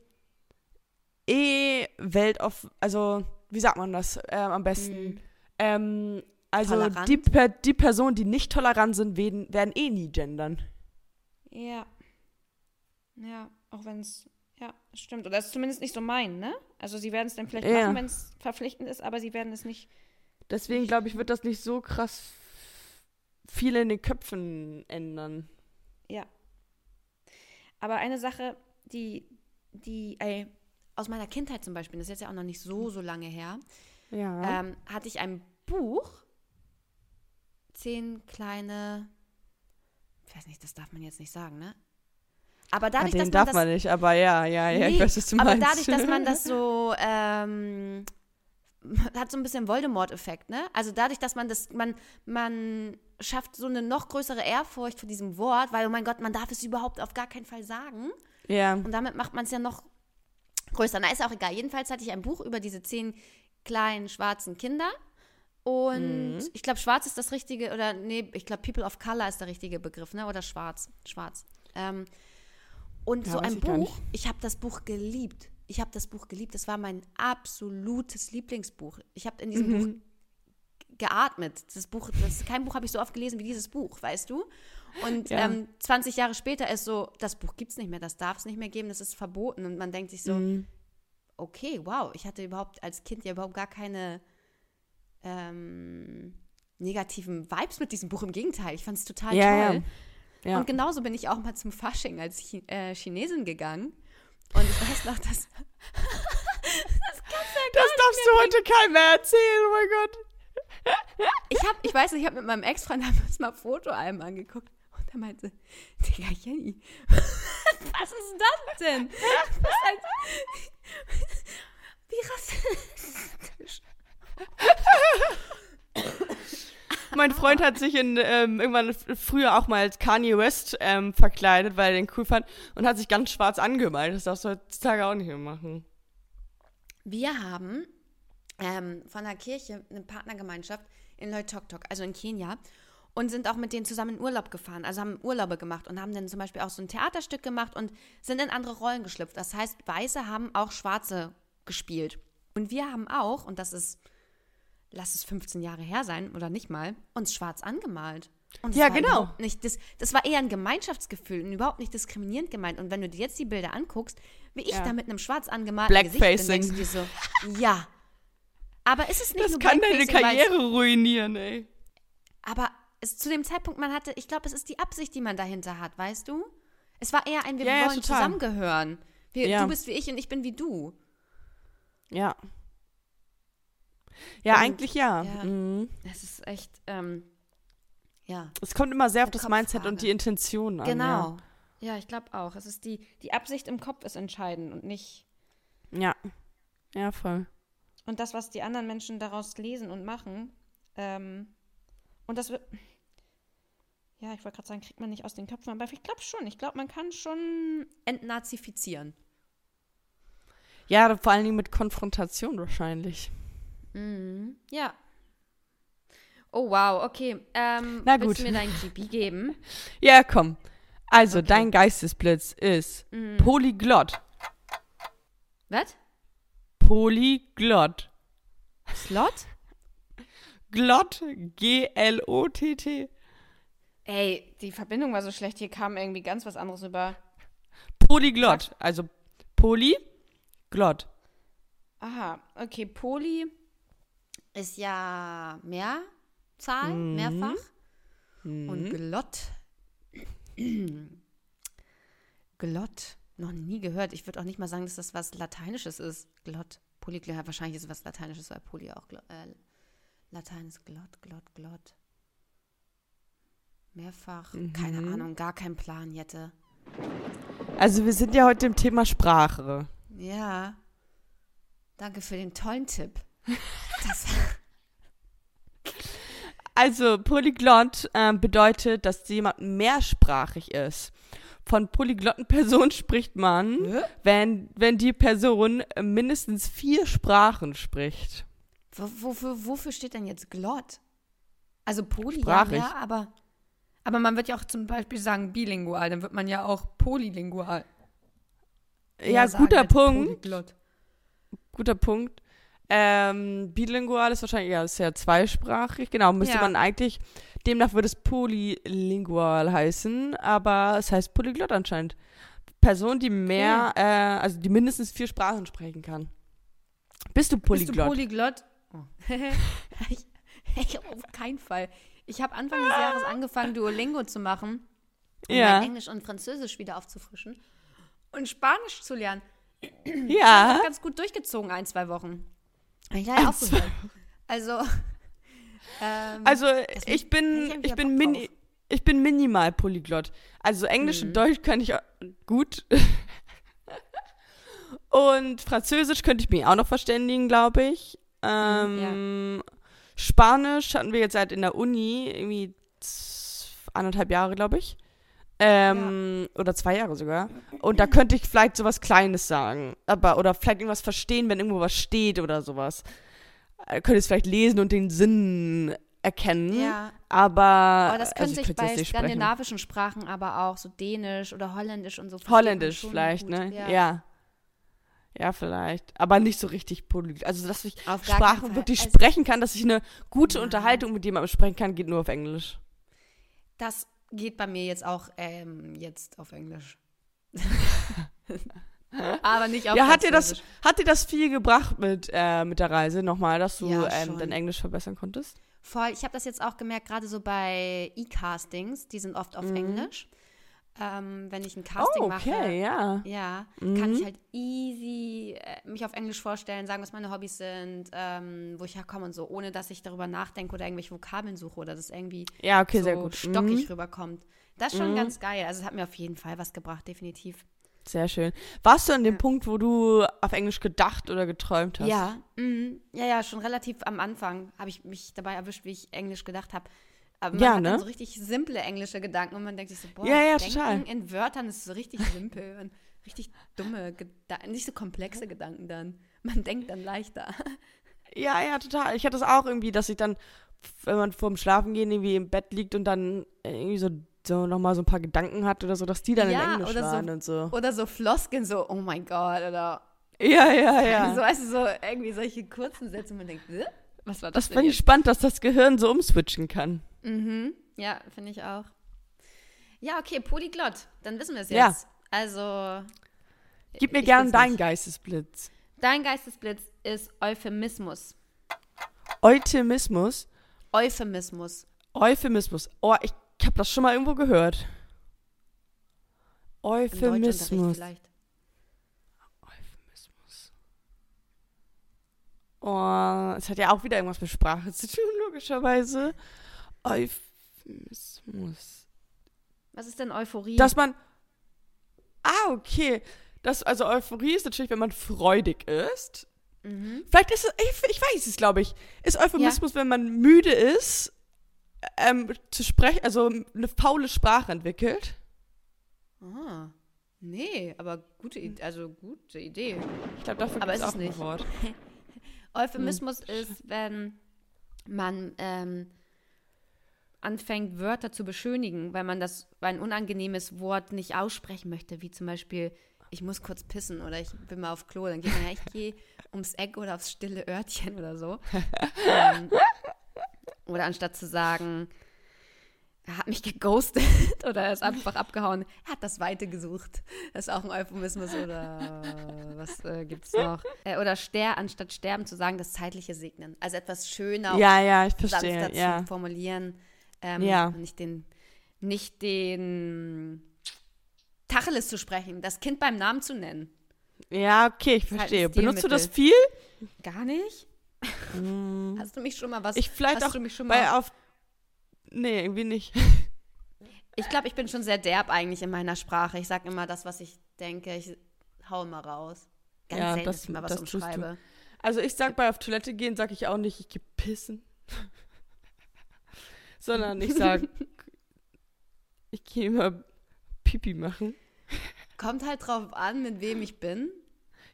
eh Weltauf, also wie sagt man das ähm, am besten? Hm. Ähm, also die, per, die Personen, die nicht tolerant sind, werden, werden eh nie gendern. Ja. Ja, auch wenn es, ja, stimmt. Oder es ist zumindest nicht so mein, ne? Also sie werden es dann vielleicht Ja. machen, wenn es verpflichtend ist, aber sie werden es nicht. Deswegen glaube ich, wird das nicht so krass viel in den Köpfen ändern. Ja. Aber eine Sache, die, die, ey, aus meiner Kindheit zum Beispiel, das ist jetzt ja auch noch nicht so, so lange her, Ja. ähm, hatte ich ein Buch, zehn kleine, ich weiß nicht, das darf man jetzt nicht sagen, ne? Aber dadurch, den dass man darf das man nicht, aber ja, ja, ja, ich Nee, weiß, was du aber meinst. dadurch, dass man das (laughs) so ähm, hat so ein bisschen Voldemort-Effekt, ne? Also dadurch, dass man das, man, man schafft so eine noch größere Ehrfurcht vor diesem Wort, weil, oh mein Gott, man darf es überhaupt auf gar keinen Fall sagen. Ja. Und damit macht man es ja noch größer. Na, ist auch egal. Jedenfalls hatte ich ein Buch über diese zehn kleinen schwarzen Kinder. Und Mhm. ich glaube, schwarz ist das richtige, oder nee, ich glaube, People of Color ist der richtige Begriff, ne? Oder schwarz. Schwarz. Ähm, und Ja, so ein ich Buch, ich habe das Buch geliebt. Ich habe das Buch geliebt. Das war mein absolutes Lieblingsbuch. Ich habe in diesem Mhm. Buch geatmet. Das Buch, das, kein Buch habe ich so oft gelesen wie dieses Buch, weißt du? Und Ja. ähm, 20 Jahre später ist so, das Buch gibt es nicht mehr, das darf es nicht mehr geben, das ist verboten. Und man denkt sich so, Mhm. okay, wow, ich hatte überhaupt als Kind ja überhaupt gar keine ähm, negativen Vibes mit diesem Buch. Im Gegenteil, ich fand es total Ja, toll. ja. Ja. Und genauso bin ich auch mal zum Fasching als Chi äh, Chinesin gegangen. Und ich weiß noch, dass (laughs) Das darfst du heute keinem mehr erzählen, oh mein Gott. ich habe, ich weiß nicht, ich habe mit meinem Ex-Freund uns mal Fotoalben angeguckt und er meinte, Digga, Jenny, (laughs) was ist das denn? Wie rassistisch. Mein Freund hat sich in, ähm, irgendwann früher auch mal als Kanye West ähm, verkleidet, weil er den cool fand und hat sich ganz schwarz angemalt. Das darfst du heutzutage auch nicht mehr machen. Wir haben ähm, von der Kirche eine Partnergemeinschaft in Loitoktok, also in Kenia, und sind auch mit denen zusammen in Urlaub gefahren. Also haben Urlaube gemacht und haben dann zum Beispiel auch so ein Theaterstück gemacht und sind in andere Rollen geschlüpft. Das heißt, Weiße haben auch Schwarze gespielt. Und wir haben auch, und das ist, lass es 15 Jahre her sein oder nicht mal, uns schwarz angemalt. Ja, genau. Nicht, das, das war eher ein Gemeinschaftsgefühl und überhaupt nicht diskriminierend gemeint. Und wenn du dir jetzt die Bilder anguckst, wie ich Ja. da mit einem schwarz angemalten Gesicht bin, denkst du dir so, ja. Aber ist es nicht Das kann deine Karriere ruinieren, ey. Aber es, zu dem Zeitpunkt, man hatte, ich glaube, es ist die Absicht, die man dahinter hat, weißt du? Es war eher ein, wir Ja, ja, wollen total. zusammengehören. Wir, Ja. Du bist wie ich und ich bin wie du. Ja. Ja, Und- eigentlich ja. ja. Mhm. Es ist echt, ähm, ja. Es kommt immer sehr auf das Mindset und die Intention an. Genau. Ja. Ja, ich glaube auch. Es ist die, die Absicht im Kopf ist entscheidend und nicht. Ja. Ja, voll. Und das, was die anderen Menschen daraus lesen und machen. Ähm, und das wird. Ja, ich wollte gerade sagen, kriegt man nicht aus den Köpfen, aber ich glaube schon. Ich glaube, man kann schon entnazifizieren. Ja, vor allen Dingen mit Konfrontation wahrscheinlich. Mhm. Ja. Oh, wow, okay. Ähm, Na willst gut. du mir deinen GP geben? (laughs) Ja, komm. Also, Okay. dein Geistesblitz ist Mhm. Polyglott. Was? Polyglott. Slot? Glott, G-L-O-T-T. Ey, die Verbindung war so schlecht, hier kam irgendwie ganz was anderes über. Polyglott. Also Polyglott. Aha, okay, Poly ist ja Mehrzahl, Mhm. mehrfach. Und Glott. (clears throat) Glott. Noch nie gehört. Ich würde auch nicht mal sagen, dass das was Lateinisches ist. Glott. Polyglott. Wahrscheinlich ist es was Lateinisches, weil Poly auch äh, Latein ist Glott, Glott, Glott. Mehrfach. Keine Mhm. Ahnung, gar kein Plan, Jette. Also, wir sind ja heute im Thema Sprache. Ja. Danke für den tollen Tipp. (laughs) Also, Polyglott ähm, bedeutet, dass jemand mehrsprachig ist. Von polyglotten Personen spricht man, Hä? wenn, wenn die Person äh, mindestens vier Sprachen spricht. Wo- Wofür, wofür steht denn jetzt Glott? Also Poly, ja, ja, aber, aber man wird ja auch zum Beispiel sagen bilingual, dann wird man ja auch polylingual. Ja, guter Punkt. Polyglott. Guter Punkt. Ähm, bilingual ist wahrscheinlich ja, ist ja zweisprachig. Genau, müsste Ja. man eigentlich, demnach würde es polylingual heißen, aber es heißt Polyglott anscheinend. Person, die mehr, äh, also die mindestens vier Sprachen sprechen kann. Bist du Bist Polyglott? du Polyglott? Oh. (laughs) ich, ich auf keinen Fall. Ich habe Anfang des Jahres angefangen, Duolingo zu machen, um Ja. mein Englisch und Französisch wieder aufzufrischen und Spanisch zu lernen. ja. ganz gut durchgezogen, ein, zwei Wochen. Hab ich leider aufgehört. Also, ähm, Also ich bin, ich ich bin mini, ich bin minimal Polyglott. Also Englisch Mhm. und Deutsch kann ich gut. (laughs) und Französisch könnte ich mich auch noch verständigen, glaube ich. Ähm, Spanisch hatten wir jetzt halt in der Uni irgendwie anderthalb Jahre, glaube ich. Ähm, Oder zwei Jahre sogar. Und da könnte ich vielleicht sowas Kleines sagen. Aber, oder vielleicht irgendwas verstehen, wenn irgendwo was steht oder sowas. Äh, könnte es vielleicht lesen und den Sinn erkennen. ja, Aber, aber das also könnte ich ich es bei sprechen. skandinavischen Sprachen aber auch, so Dänisch oder Holländisch und so. Holländisch vielleicht, gut. ne? Ja. Ja. Ja. vielleicht. Aber nicht so richtig polyglott. Also, dass ich Auf Sprachen wirklich Also, sprechen kann, dass ich eine gute Nein. Unterhaltung mit jemandem sprechen kann, geht nur auf Englisch. Das geht bei mir jetzt auch ähm, jetzt auf Englisch. (laughs) aber nicht auf ja, hat dir, das, hat dir das viel gebracht mit, äh, mit der Reise nochmal, dass du Ja, ähm, dein Englisch verbessern konntest? Voll, ich habe das jetzt auch gemerkt, gerade so bei E-Castings, die sind oft auf Mhm. Englisch. Ähm, wenn ich ein Casting oh, mache, okay, ja. ja, Mhm. kann ich halt easy äh, mich auf Englisch vorstellen, sagen, was meine Hobbys sind, ähm, wo ich herkomme und so, ohne dass ich darüber nachdenke oder irgendwelche Vokabeln suche oder das irgendwie Ja, okay, so stockig Mhm. rüberkommt. Das ist schon Mhm. ganz geil. Also es hat mir auf jeden Fall was gebracht, definitiv. Sehr schön. Warst du an dem Ja. Punkt, wo du auf Englisch gedacht oder geträumt hast? Ja, mhm. ja, ja, schon relativ am Anfang habe ich mich dabei erwischt, wie ich Englisch gedacht habe. Aber man Ja, hat ne? dann so richtig simple englische Gedanken und man denkt sich so, boah, Ja, ja, Denken total. in Wörtern ist so richtig simpel und richtig dumme Gedanken, nicht so komplexe Gedanken dann. Man denkt dann leichter. Ja, ja, total. Ich hatte es auch irgendwie, dass ich dann, wenn man vorm Schlafengehen irgendwie im Bett liegt und dann irgendwie so, so nochmal so ein paar Gedanken hat oder so, dass die dann Ja, in Englisch oder so- waren und so. Oder so Floskeln, so, oh mein Gott, oder Ja, ja, (laughs) ja. so, weißt du, so irgendwie solche kurzen Sätze und man denkt, "Hä? was war das, das fand ich spannend, dass das Gehirn so umswitchen kann. Mhm. Ja, finde ich auch. Ja, okay, Polyglott. Dann wissen wir es Ja. jetzt. Also, Gib mir Ich gern deinen. Geistesblitz. dein Geistesblitz ist Euphemismus. Euphemismus. Euphemismus. Euphemismus. Oh, ich habe das schon mal irgendwo gehört. Euphemismus. Euphemismus. Oh, es hat ja auch wieder irgendwas mit Sprache zu tun, logischerweise. Euphemismus. Was ist denn Euphorie? Dass man. Ah, okay. Das, also Euphorie ist natürlich, wenn man freudig ist. Mhm. Vielleicht ist es, ich, ich weiß es, glaube ich. Ist Euphemismus, wenn man müde ist, ähm, zu sprechen, also eine faule Sprache entwickelt? Ah. Nee, aber gute, I also gute Idee. Ich glaube, dafür gibt es auch ein. Wort. (laughs) Euphemismus ist, wenn man ähm, anfängt, Wörter zu beschönigen, weil man das, weil ein unangenehmes Wort nicht aussprechen möchte, wie zum Beispiel, ich muss kurz pissen oder ich bin mal auf Klo, dann geht man ja, ich gehe ums Eck oder aufs stille Örtchen oder so. ähm, oder anstatt zu sagen, er hat mich geghostet (laughs) oder er ist einfach abgehauen, er hat das Weite gesucht. Das ist auch ein Euphemismus oder was äh, gibt's noch? Äh, oder ster anstatt sterben zu sagen, das zeitliche Segnen. Also etwas schöner Ja, ja, ich sanfter verstehe. zu Ja. formulieren. Ähm, Ja. Nicht den, nicht den Tacheles zu sprechen, das Kind beim Namen zu nennen. ja, okay, ich halt verstehe. Benutzt du das viel? Gar nicht? Hast du mich schon mal was? Mm. Ich vielleicht hast auch du mich schon bei mal, auf. Nee, irgendwie nicht. Ich glaube, ich bin schon sehr derb eigentlich in meiner Sprache. Ich sage immer das, was ich denke. Ich hau immer raus. Ganz Ja, selten, das- dass ich mal was umschreibe. Also ich sag bei auf Toilette gehen, sag ich auch nicht, ich geh pissen. Sondern ich sag, (laughs) ich gehe immer Pipi machen. Kommt halt drauf an, mit wem ich bin.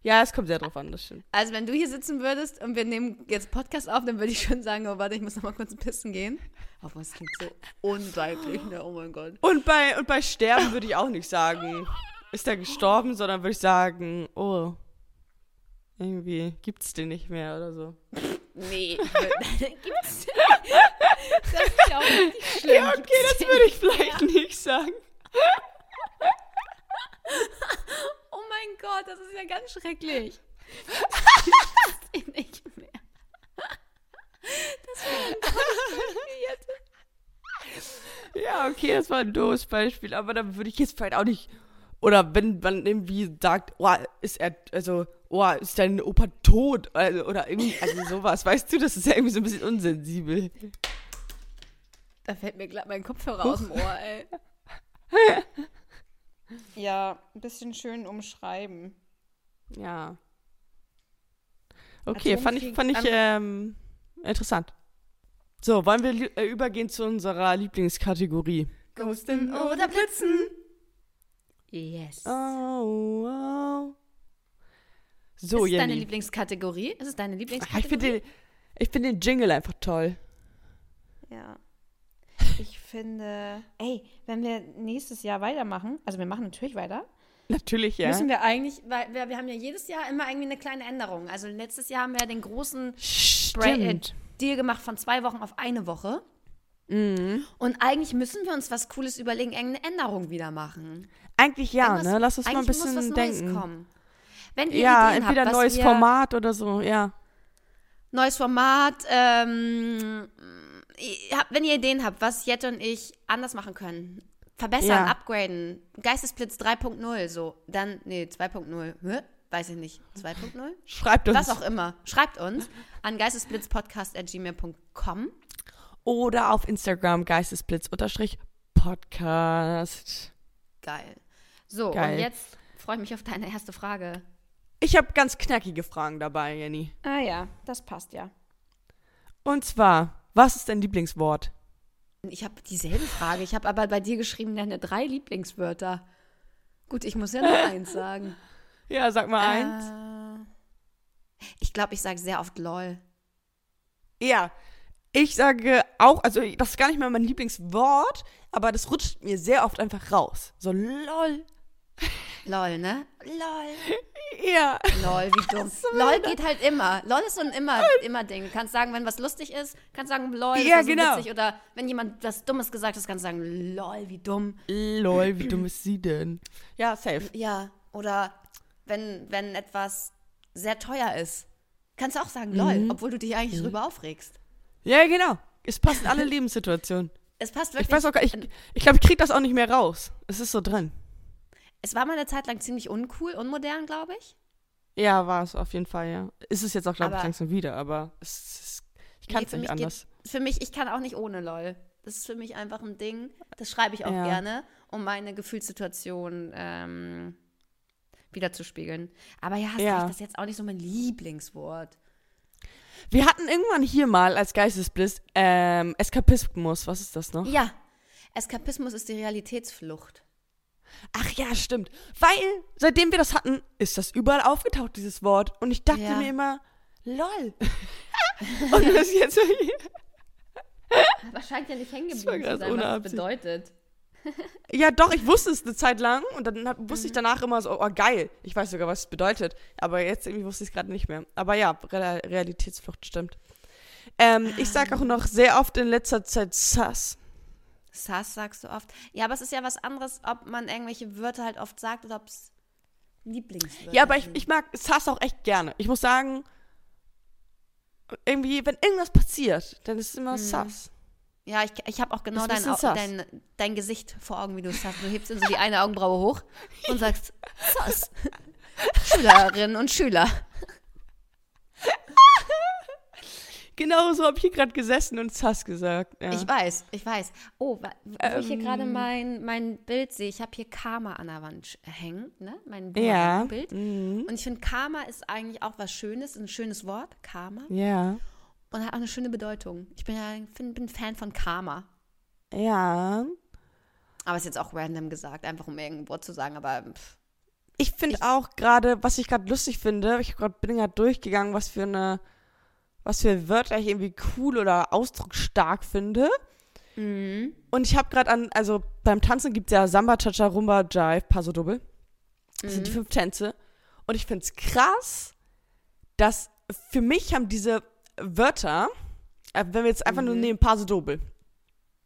Ja, es kommt sehr drauf an, das stimmt. Also wenn du hier sitzen würdest und wir nehmen jetzt Podcast auf, dann würde ich schon sagen, oh warte, ich muss noch mal kurz pissen gehen. Aber es klingt so unseitlich, ne? Oh mein Gott. Und bei, und bei Sterben würde ich auch nicht sagen, ist er gestorben, sondern würde ich sagen, oh, irgendwie gibt's den nicht mehr oder so. Nee, (laughs) (laughs) gibt's (laughs) Das ist ja auch richtig schlimm. Ja, okay, das würde ich vielleicht nicht sagen. Oh mein Gott, das ist ja ganz schrecklich. Das gibt's nicht mehr. Das Ja, okay, das war ein doofes Beispiel, aber dann würde ich jetzt vielleicht auch nicht. Oder wenn man irgendwie sagt, oh, ist er, also, oh, ist dein Opa tot? Also, oder irgendwie, also sowas, weißt du, das ist ja irgendwie so ein bisschen unsensibel. Da fällt mir glatt mein Kopfhörer aus dem (laughs) Ohr, ey. Ja, ein bisschen schön umschreiben. Ja. Okay, fand ich, fand ich ähm, interessant. So, wollen wir äh, übergehen zu unserer Lieblingskategorie? Ghosten oder Blitzen? Yes. Oh, oh. So, ist es deine Jenny. Lieblingskategorie? Ist es deine Ah, Ich Lieblingskategorie? finde den, ich find den Jingle einfach toll. Ja. Ich finde, ey, wenn wir nächstes Jahr weitermachen, also wir machen natürlich weiter, Natürlich, ja. müssen wir eigentlich, weil wir, wir haben ja jedes Jahr immer irgendwie eine kleine Änderung. Also letztes Jahr haben wir den großen äh. Deal gemacht von zwei Wochen auf eine Woche. Mhm. Und eigentlich müssen wir uns was Cooles überlegen, irgendeine Änderung wieder machen. Eigentlich ja, Irgendwas- ne? Lass uns mal ein eigentlich muss bisschen was Neues denken. kommen. Wenn ihr Ja, Ideen entweder habt, neues wir, Format oder so, ja. Neues Format. Ähm, wenn ihr Ideen habt, was Jette und ich anders machen können, verbessern, Ja. upgraden, Geistesblitz 3.0, so, dann, nee, 2.0, Hä? weiß ich nicht, 2.0? (laughs) Schreibt uns. Was auch immer. Schreibt uns an geistesblitzpodcast.gmail.com. Oder auf Instagram geistesblitz-podcast. Geil. So, Geil. und jetzt freue ich mich auf deine erste Frage. Ich habe ganz knackige Fragen dabei, Jenny. Ah ja, das passt ja. Und zwar, was ist dein Lieblingswort? Ich habe dieselbe Frage. Ich habe aber bei dir geschrieben, deine drei Lieblingswörter. Gut, ich muss ja nur (laughs) eins sagen. Ja, sag mal eins. Äh, ich glaube, ich sage sehr oft LOL. Ja, ich sage auch, also das ist gar nicht mehr mein Lieblingswort, aber das rutscht mir sehr oft einfach raus. So lol. LOL, ne? LOL. Ja. LOL, wie dumm. LOL geht halt immer. LOL ist so ein immer, immer Ding. Du kannst sagen, wenn was lustig ist, kannst sagen LOL, das Ja, war so genau. witzig. Oder wenn jemand was Dummes gesagt hat, kannst du sagen LOL, wie dumm. Lol, wie dumm ist sie denn? Ja, safe. Ja, oder wenn, wenn etwas sehr teuer ist, kannst du auch sagen LOL, Mhm. obwohl du dich eigentlich drüber aufregst. Ja, genau. Es passt in alle (laughs) Lebenssituationen. Es passt wirklich. Ich weiß auch gar nicht, ich, ich glaube, ich krieg das auch nicht mehr raus. Es ist so drin. Es war mal eine Zeit lang ziemlich uncool, unmodern, glaube ich. Ja, war es auf jeden Fall, ja. Ist es jetzt auch, glaube ich, langsam wieder, aber es ist, ich kann Nee, es für nicht anders. Für mich, ich kann auch nicht ohne LOL. Das ist für mich einfach ein Ding. Das schreibe ich auch Ja. gerne, um meine Gefühlssituation ähm, wiederzuspiegeln. Aber ja, hast Ja. recht, das ist jetzt auch nicht so mein Lieblingswort. Wir hatten irgendwann hier mal als Geistesbliss ähm, Eskapismus. Was ist das noch? Ja, Eskapismus ist die Realitätsflucht. Ach ja, stimmt. Weil, seitdem wir das hatten, ist das überall aufgetaucht, dieses Wort. Und ich dachte Ja. mir immer, lol. (laughs) Und das ist jetzt so hier. Aber scheint ja nicht hängen Das geblieben zu sein, was es Absicht. bedeutet. Ja, doch, ich wusste es eine Zeit lang und dann hab, wusste Mhm. ich danach immer so, oh geil, ich weiß sogar, was es bedeutet. Aber jetzt irgendwie wusste ich es gerade nicht mehr. Aber ja, Re Realitätsflucht stimmt. Ähm, ich sag auch noch sehr oft in letzter Zeit Sass. Sass sagst du oft. Ja, aber es ist ja was anderes, ob man irgendwelche Wörter halt oft sagt oder ob es Lieblingswörter Ja, aber ich, ich mag Sass auch echt gerne. Ich muss sagen, irgendwie, wenn irgendwas passiert, dann ist es Mhm. immer Sass. Ja, ich, ich habe auch genau dein, dein, dein Gesicht vor Augen, wie du es hast. Du hebst so die eine Augenbraue hoch und sagst, Sass. (laughs) Schülerinnen und Schüler. Genau so habe ich hier gerade gesessen und Sass gesagt. Ja. Ich weiß, ich weiß. Oh, wo ich hier gerade Ähm. mein, mein Bild sehe, ich habe hier Karma an der Wand sch- hängen, ne? Mein ja. Bild. Mhm. Und ich finde, Karma ist eigentlich auch was Schönes, ein schönes Wort, Karma. Ja. Und hat auch eine schöne Bedeutung. Ich bin ja bin, bin Fan von Karma. Ja. Aber ist jetzt auch random gesagt, einfach um irgendein Wort zu sagen, aber pff, Ich finde auch gerade, was ich gerade lustig finde, ich grad, bin gerade durchgegangen, was für eine, was für Wörter ich irgendwie cool oder ausdrucksstark finde. Und ich habe gerade an, also beim Tanzen gibt es ja Samba, Cha-Cha, Rumba, Jive, Paso Doble. Das sind die fünf Tänze. Und ich finde es krass, dass für mich haben diese Wörter, äh, wenn wir jetzt einfach nur nehmen, Paso Doble.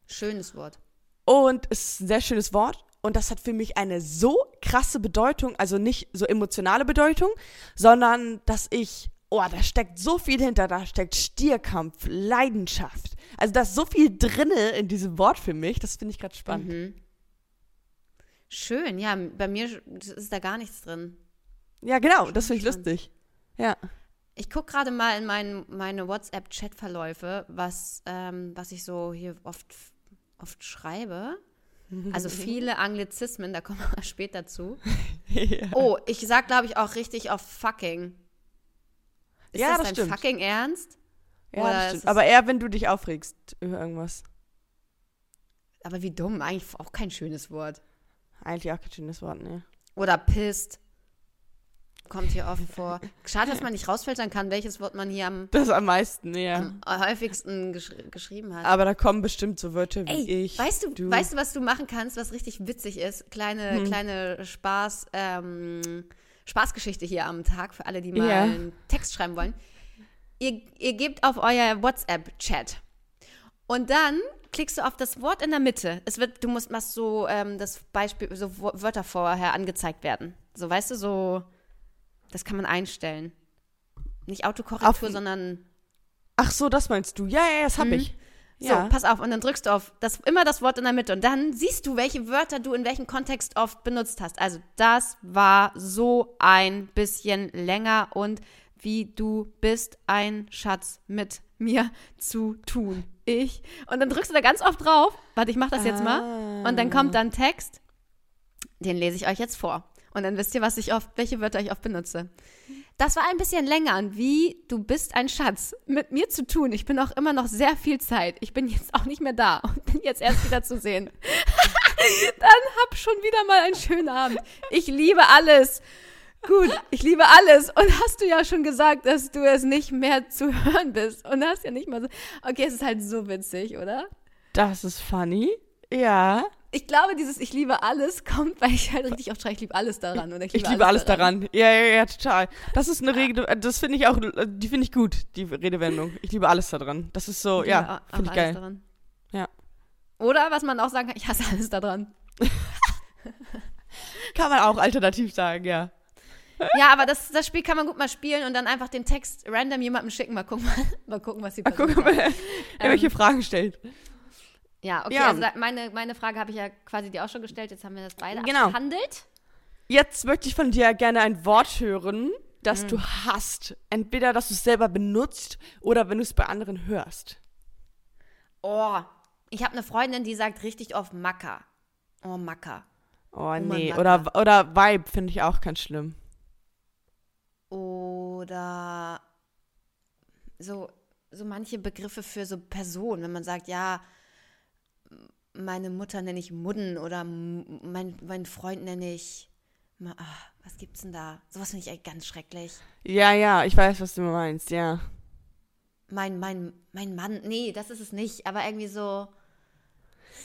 schönes Wort. Und es ist ein sehr schönes Wort. Und das hat für mich eine so krasse Bedeutung, also nicht so emotionale Bedeutung, sondern dass ich, oh, da steckt so viel hinter, da steckt Stierkampf, Leidenschaft. Also da ist so viel drinne in diesem Wort für mich, das finde ich gerade spannend. Mhm. Schön, ja, bei mir ist da gar nichts drin. Ja, genau, das finde ich lustig. Ja. Ich gucke gerade mal in mein, meine WhatsApp-Chat-Verläufe, was, ähm, was ich so hier oft, oft schreibe. Also (laughs) viele Anglizismen, da kommen wir (laughs) später zu. (laughs) ja. Oh, ich sag, glaube ich, auch richtig auf fucking. Ist Ja, das, das dein stimmt. fucking Ernst? Ja, Oder das stimmt. Aber eher, wenn du dich aufregst über irgendwas. Aber wie dumm, eigentlich auch kein schönes Wort. Eigentlich auch kein schönes Wort, ne? Oder pisst. Kommt hier oft vor. Schade, dass man nicht rausfiltern kann, welches Wort man hier am, Das am meisten, ja. am häufigsten gesch geschrieben hat. Aber da kommen bestimmt so Wörter wie Ey, ich. weißt du, du. weißt du, was du machen kannst, was richtig witzig ist? Kleine, Hm. kleine Spaß, ähm, Spaßgeschichte hier am Tag für alle, die mal Ja. einen Text schreiben wollen. Ihr, ihr gebt auf euer WhatsApp-Chat und dann klickst du auf das Wort in der Mitte. Es wird, du musst machst so ähm, das Beispiel, so Wörter vorher angezeigt werden. So, weißt du, so, das kann man einstellen. Nicht Autokorrektur, Auf- sondern Ach so, das meinst du. Ja, ja, ja, das hab Mhm. ich. So, Ja. pass auf, und dann drückst du auf das, immer das Wort in der Mitte und dann siehst du, welche Wörter du in welchem Kontext oft benutzt hast. Also, das war so ein bisschen länger und wie du bist ein Schatz mit mir zu tun. Ich. Und dann drückst du da ganz oft drauf. Warte, ich mach das jetzt mal. Und dann kommt dann Text. Den lese ich euch jetzt vor. Und dann wisst ihr, was ich oft, welche Wörter ich oft benutze. Das war ein bisschen länger an wie du bist ein Schatz mit mir zu tun. Ich bin auch immer noch sehr viel Zeit. Ich bin jetzt auch nicht mehr da und bin jetzt erst wieder zu sehen. (laughs) Dann hab schon wieder mal einen schönen Abend. Ich liebe alles. Gut, ich liebe alles. Und hast du ja schon gesagt, dass du es nicht mehr zu hören bist. Und hast ja nicht mal so. Okay, es ist halt so witzig, oder? Das ist funny. Ja. Ich glaube, dieses Ich liebe alles kommt, weil ich halt richtig oft schreibe, ich liebe alles daran. Oder Ich liebe alles daran. Ja, ja, ja, total. Das ist eine Rede, das finde ich auch, die finde ich gut, die Redewendung. Ich liebe alles daran. Das ist so, Ich ja, liebe finde ich alles geil. Daran. Ja. Oder was man auch sagen kann, ich hasse alles daran. (laughs) Kann man auch alternativ sagen, ja. Ja, aber das, das Spiel kann man gut mal spielen und dann einfach den Text random jemandem schicken. Mal gucken, (laughs) mal gucken was die Mal Person gucken, sagt. wer welche Fragen stellt. Ja, okay, Ja. also meine, meine Frage habe ich ja quasi dir auch schon gestellt. Jetzt haben wir das beide Genau. abgehandelt. Jetzt möchte ich von dir gerne ein Wort hören, das du hast. Entweder, dass du es selber benutzt oder wenn du es bei anderen hörst. Oh, Ich habe eine Freundin, die sagt richtig oft Macker. Oh, Macker. Oh nee, Macker. oder, oder Vibe finde ich auch ganz schlimm. Oder so, so manche Begriffe für so Personen, wenn man sagt, ja, meine Mutter nenne ich Mudden oder mein, meinen Freund nenne ich. Ma- ah, was gibt's denn da? Sowas finde ich echt ganz schrecklich. Ja, ja, ich weiß, was du meinst, ja. Mein, mein, mein Mann, nee, das ist es nicht, aber irgendwie so.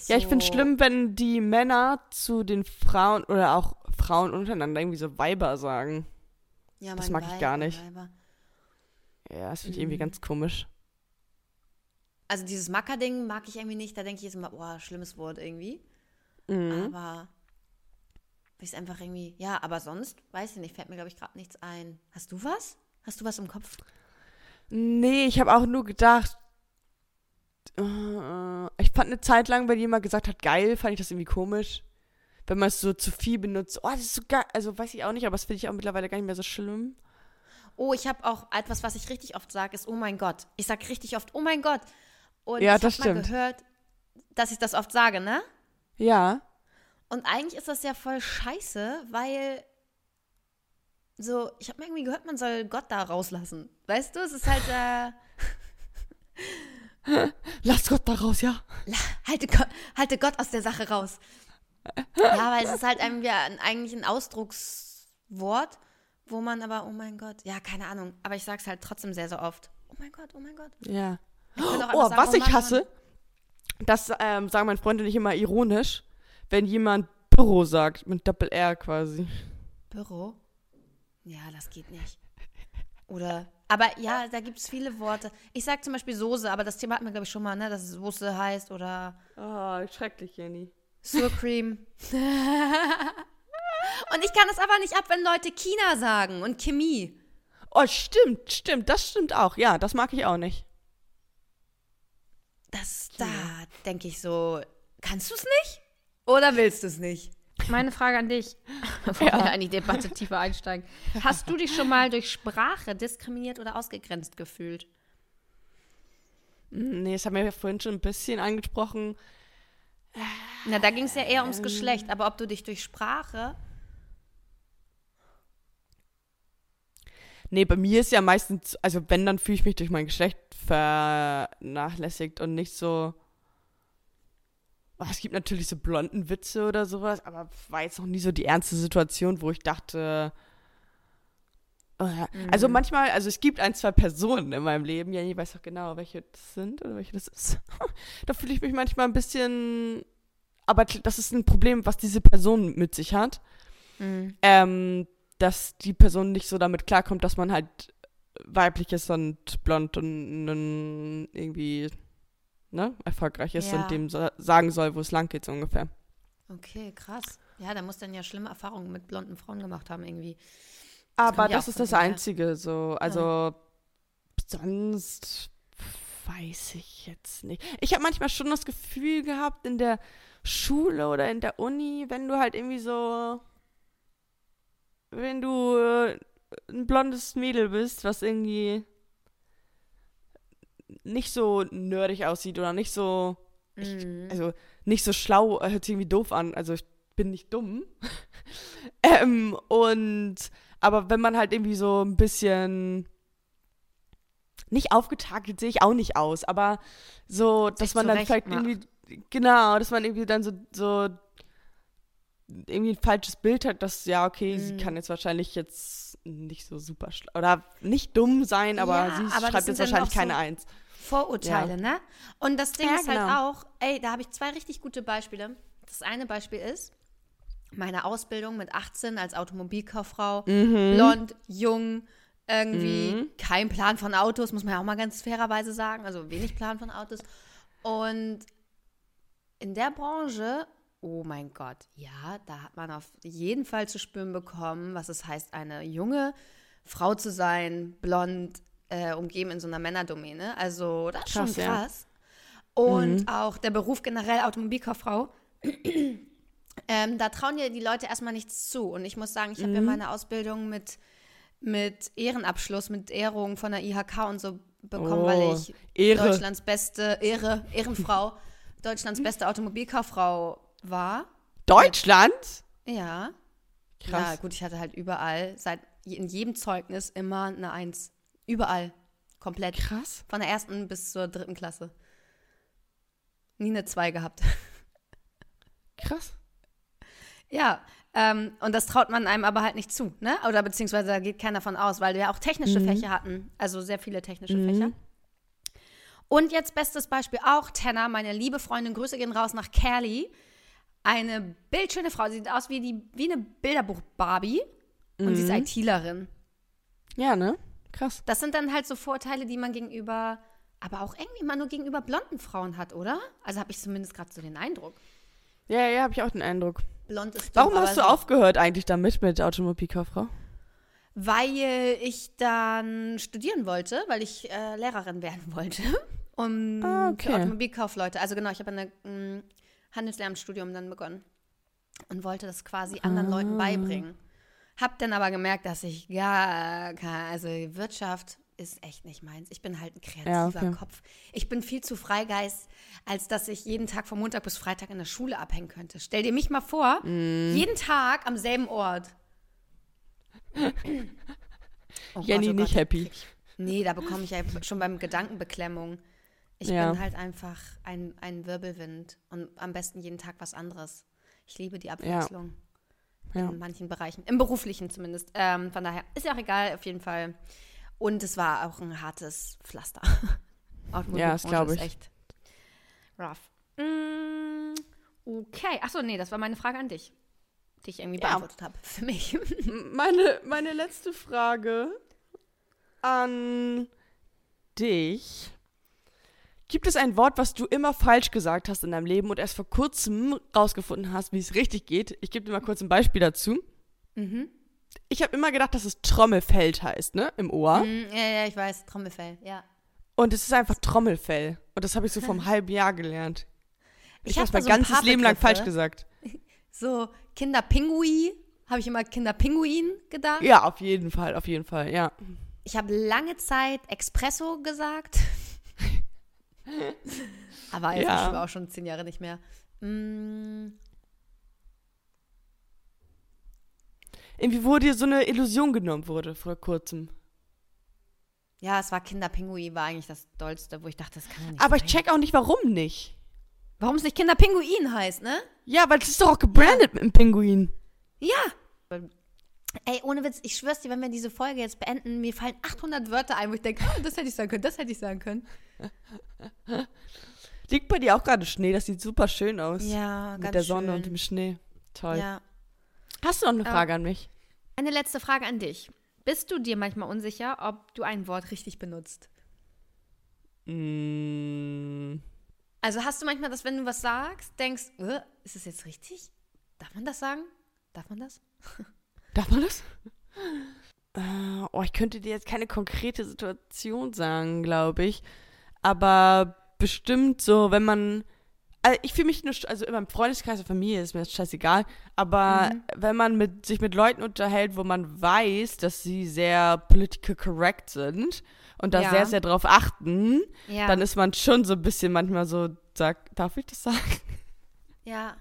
Ja, ich finde so- schlimm, wenn die Männer zu den Frauen oder auch Frauen untereinander irgendwie so Weiber sagen. Ja, das mag ich Weib, gar mein nicht. Ja, das finde ich irgendwie Mhm. ganz komisch. Also dieses Macker-Ding mag ich irgendwie nicht. Da denke ich jetzt immer, boah, schlimmes Wort irgendwie. Mhm. Aber ist einfach irgendwie, ja, aber sonst, weiß ich nicht, fällt mir, glaube ich, gerade nichts ein. Hast du was? Hast du was im Kopf? Nee, ich habe auch nur gedacht, äh, ich fand eine Zeit lang, wenn jemand gesagt hat, geil, fand ich das irgendwie komisch. Wenn man es so zu viel benutzt. Oh, das ist so geil. Also weiß ich auch nicht, aber das finde ich auch mittlerweile gar nicht mehr so schlimm. Oh, ich habe auch etwas, was ich richtig oft sage, ist oh mein Gott. Ich sage richtig oft oh mein Gott. Und Ja, ich das habe mal stimmt. gehört, dass ich das oft sage, ne? Ja. Und eigentlich ist das ja voll scheiße, weil so, ich habe mir irgendwie gehört, man soll Gott da rauslassen. Weißt du, es ist halt, äh, (laughs) Lass Gott da raus, ja. halte, Gott, halte Gott aus der Sache raus. Ja, weil es ist halt irgendwie ein, eigentlich ein Ausdruckswort, wo man aber, oh mein Gott, ja, keine Ahnung, aber ich sag's halt trotzdem sehr, sehr oft. Oh mein Gott, oh mein Gott. Ja. Oh, was ich hasse, das ähm, sagen meine Freunde nicht immer ironisch, wenn jemand Büro sagt, mit Doppel-R quasi. Büro? Ja, das geht nicht. Oder, aber ja, da gibt es viele Worte. Ich sag zum Beispiel Soße, aber das Thema hatten wir, glaube ich, schon mal, ne, dass es Soße heißt oder Oh, schrecklich, Jenny. Sour Cream. und ich kann es aber nicht ab, wenn Leute China sagen und Chemie. Oh, stimmt, stimmt, das stimmt auch. Ja, das mag ich auch nicht. Das, da denke ich so, kannst du es nicht? Oder willst du es nicht? Meine Frage an dich, (laughs) bevor wir in die Debatte tiefer einsteigen. Hast du dich schon mal durch Sprache diskriminiert oder ausgegrenzt gefühlt? Nee, das haben wir ja vorhin schon ein bisschen angesprochen. Na, da ging es ja eher ums Geschlecht, aber ob du dich durch Sprache. Nee, bei mir ist ja meistens, also wenn, dann fühle ich mich durch mein Geschlecht vernachlässigt und nicht so. Oh, es gibt natürlich so blonden Witze oder sowas, aber war jetzt noch nie so die ernste Situation, wo ich dachte. Oh, ja. Also manchmal, also es gibt ein, zwei Personen in meinem Leben, Jenny weiß auch genau, welche das sind oder welche das ist. (laughs) da fühle ich mich manchmal ein bisschen. Aber das ist ein Problem, was diese Person mit sich hat. ähm, dass die Person nicht so damit klarkommt, dass man halt weiblich ist und blond und, irgendwie ne, erfolgreich ist Ja. und dem sa sagen soll, wo es lang geht, so ungefähr. Okay, krass. Ja, da muss dann ja schlimme Erfahrungen mit blonden Frauen gemacht haben, irgendwie. Aber ja das ist das. Einzige, so, also sonst weiß ich jetzt nicht. Ich habe manchmal schon das Gefühl gehabt in der Schule oder in der Uni, wenn du halt irgendwie so, wenn du äh, ein blondes Mädel bist, was irgendwie nicht so nerdig aussieht oder nicht so, Mhm. also nicht so schlau, äh, hört sich irgendwie doof an. Also ich bin nicht dumm. (laughs) ähm, und aber wenn man halt irgendwie so ein bisschen nicht aufgetakelt sehe ich auch nicht aus, aber so, dass man dann vielleicht irgendwie genau, dass man irgendwie dann so so irgendwie ein falsches Bild hat, dass ja okay, sie Mhm. kann jetzt wahrscheinlich jetzt nicht so super schlau oder nicht dumm sein, aber Ja, sie aber schreibt jetzt wahrscheinlich auch so- keine Eins. Vorurteile, ne? Und das Ding Ja, ist halt genau. auch, ey, da habe ich zwei richtig gute Beispiele. Das eine Beispiel ist meine Ausbildung mit 18 als Automobilkauffrau, Mhm. blond, jung, irgendwie kein Plan von Autos, muss man ja auch mal ganz fairerweise sagen, also wenig Plan von Autos. Und in der Branche, oh mein Gott, ja, da hat man auf jeden Fall zu spüren bekommen, was es heißt, eine junge Frau zu sein, blond, äh, umgeben in so einer Männerdomäne. Also das ist Krass, schon ja. krass. Und auch der Beruf generell Automobilkauffrau. (clears throat) ähm, da trauen dir die Leute erstmal nichts zu. Und ich muss sagen, ich habe ja meine Ausbildung mit, mit Ehrenabschluss, mit Ehrung von der IHK und so bekommen, Oh, weil ich Ehre. Deutschlands beste Ehre, Ehrenfrau Deutschlands beste Automobilkauffrau war. Deutschland? Ja. Ja, Krass. gut, ich hatte halt überall, seit in jedem Zeugnis immer eine Eins. Überall. Komplett. Krass. Von der ersten bis zur dritten Klasse. Nie eine Zwei gehabt. Krass. Ja, ähm, und das traut man einem aber halt nicht zu, ne? Oder beziehungsweise da geht keiner von aus, weil wir ja auch technische Fächer hatten. Also sehr viele technische Fächer. Und jetzt bestes Beispiel auch Tenna, meine liebe Freundin, Grüße gehen raus nach Kelly. Eine bildschöne Frau, sie sieht aus wie, die, wie eine Bilderbuch-Barbie und sie ist ITlerin. Ja, ne? Krass. Das sind dann halt so Vorteile, die man gegenüber, aber auch irgendwie mal nur gegenüber blonden Frauen hat, oder? Also habe ich zumindest gerade so den Eindruck. Ja, ja, habe ich auch den Eindruck. Blond ist Warum hast du so- aufgehört eigentlich damit mit Automobilkauffrau? Weil ich dann studieren wollte, weil ich äh, Lehrerin werden wollte. (laughs) Um Ah, okay. für Automobilkaufleute. Also genau, ich habe ein Handelslehramtsstudium dann begonnen und wollte das quasi anderen Ah. Leuten beibringen. Hab dann aber gemerkt, dass ich gar keine, also Wirtschaft ist echt nicht meins. Ich bin halt ein kreativer Ja, okay. Kopf. Ich bin viel zu Freigeist, als dass ich jeden Tag von Montag bis Freitag in der Schule abhängen könnte. Stell dir mich mal vor, Mm. jeden Tag am selben Ort. Oh Jenny Gott, oh nicht Gott, happy. Nee, da bekomme ich ja schon beim Gedankenbeklemmung. Ich Ja. bin halt einfach ein, ein Wirbelwind und am besten jeden Tag was anderes. Ich liebe die Abwechslung Ja. in manchen Bereichen, im beruflichen zumindest. Ähm, von daher ist ja auch egal, auf jeden Fall. Und es war auch ein hartes Pflaster. (laughs) Ja, das Automobilbranche glaub ist ich. Echt rough. Mm, okay, achso, nee, das war meine Frage an dich, die ich irgendwie Ja. beantwortet habe. Für mich. (laughs) Meine, meine letzte Frage an dich. Gibt es ein Wort, was du immer falsch gesagt hast in deinem Leben und erst vor kurzem rausgefunden hast, wie es richtig geht? Ich gebe dir mal kurz ein Beispiel dazu. mhm. Ich habe immer gedacht, dass es Trommelfeld heißt, ne? Im Ohr. Mm, ja, ja, ich weiß, Trommelfell, ja. Und es ist einfach Trommelfell. Und das habe ich so vom (laughs) halben Jahr gelernt. Ich, Ich habe hab mein so ganzes Leben lang falsch gesagt. (laughs) So, Kinderpinguin, habe ich immer Kinderpinguin gedacht. Ja, auf jeden Fall, auf jeden Fall, ja. Ich habe lange Zeit Espresso gesagt. (laughs) Aber jetzt Ja. ich war auch schon zehn Jahre nicht mehr. Mm, Irgendwie wurde dir so eine Illusion genommen wurde vor kurzem. ja, es war Kinderpinguin, war eigentlich das Dollste, wo ich dachte, das kann ja nicht Aber ich sein. check auch nicht, warum nicht. Warum es nicht Kinderpinguin heißt, ne? Ja, weil es ist doch auch gebrandet mit dem Pinguin. Ja. Ey, ohne Witz, ich schwör's dir, wenn wir diese Folge jetzt beenden, mir fallen 800 Wörter ein, wo ich denke, ah, das hätte ich sagen können, das hätte ich sagen können. (laughs) Liegt bei dir auch gerade Schnee, das sieht super schön aus. Ja, mit ganz der Sonne schön. und dem Schnee. Toll. Ja. Hast du noch eine Frage an mich? Eine letzte Frage an dich. Bist du dir manchmal unsicher, ob du ein Wort richtig benutzt? Mm, Also hast du manchmal das, wenn du was sagst, denkst, äh, ist es jetzt richtig? Darf man das sagen? Darf man das? (laughs) darf man das? Äh, oh, ich könnte dir jetzt keine konkrete Situation sagen, glaube ich. Aber bestimmt so, wenn man. Also ich fühle mich nur, also in meinem Freundeskreis und Familie ist mir das scheißegal, aber wenn man mit, sich mit Leuten unterhält, wo man weiß, dass sie sehr political correct sind und da Ja. sehr, sehr drauf achten, Ja. dann ist man schon so ein bisschen manchmal so, sag, darf ich das sagen? ja.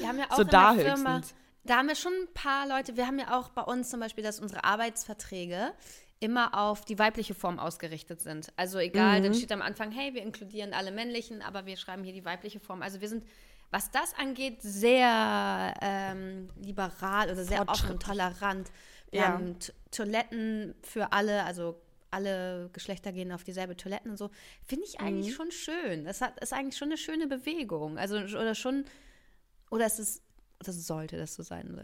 Wir haben ja auch So in der Firma, höchstens. Da haben wir schon ein paar Leute, wir haben ja auch bei uns zum Beispiel, dass unsere Arbeitsverträge immer auf die weibliche Form ausgerichtet sind. Also egal, Mhm. dann steht am Anfang, hey, wir inkludieren alle männlichen, aber wir schreiben hier die weibliche Form. Also wir sind, was das angeht, sehr ähm, liberal oder sehr offen und tolerant. Wir Ja. haben Toiletten für alle, also alle Geschlechter gehen auf dieselbe Toiletten und so. Finde ich eigentlich Mhm. schon schön. Das hat, ist eigentlich schon eine schöne Bewegung. Also, oder schon, oder es ist, das sollte das so sein.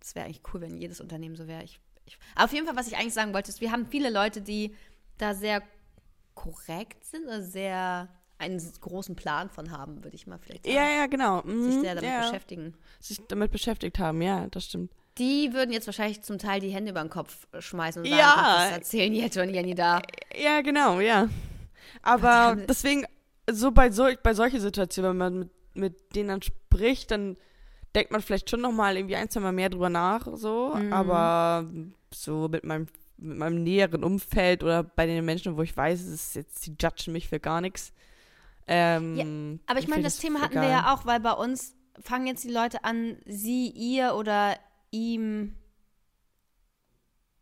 Es wäre eigentlich cool, wenn jedes Unternehmen so wäre. Ich, ich, auf jeden Fall, was ich eigentlich sagen wollte, ist, wir haben viele Leute, die da sehr korrekt sind oder sehr einen großen Plan von haben, würde ich mal vielleicht sagen. Ja, ja, genau. Mhm, Sich sehr damit ja. beschäftigen. Sich damit beschäftigt haben, ja, das stimmt. Die würden jetzt wahrscheinlich zum Teil die Hände über den Kopf schmeißen und Ja. sagen, "Gott, das erzählen Jette und Jenny da. Ja, genau, ja. Aber deswegen, so bei, so bei solchen Situationen, wenn man mit, mit denen dann spricht, dann denkt man vielleicht schon nochmal irgendwie ein, zwei Mal mehr drüber nach, so. Mhm. Aber so mit meinem, mit meinem näheren Umfeld oder bei den Menschen, wo ich weiß, es ist jetzt, die judgen mich für gar nichts, Ähm, Aber ich meine, das Thema hatten wir ja auch, weil bei uns fangen jetzt die Leute an, sie, ihr oder ihm,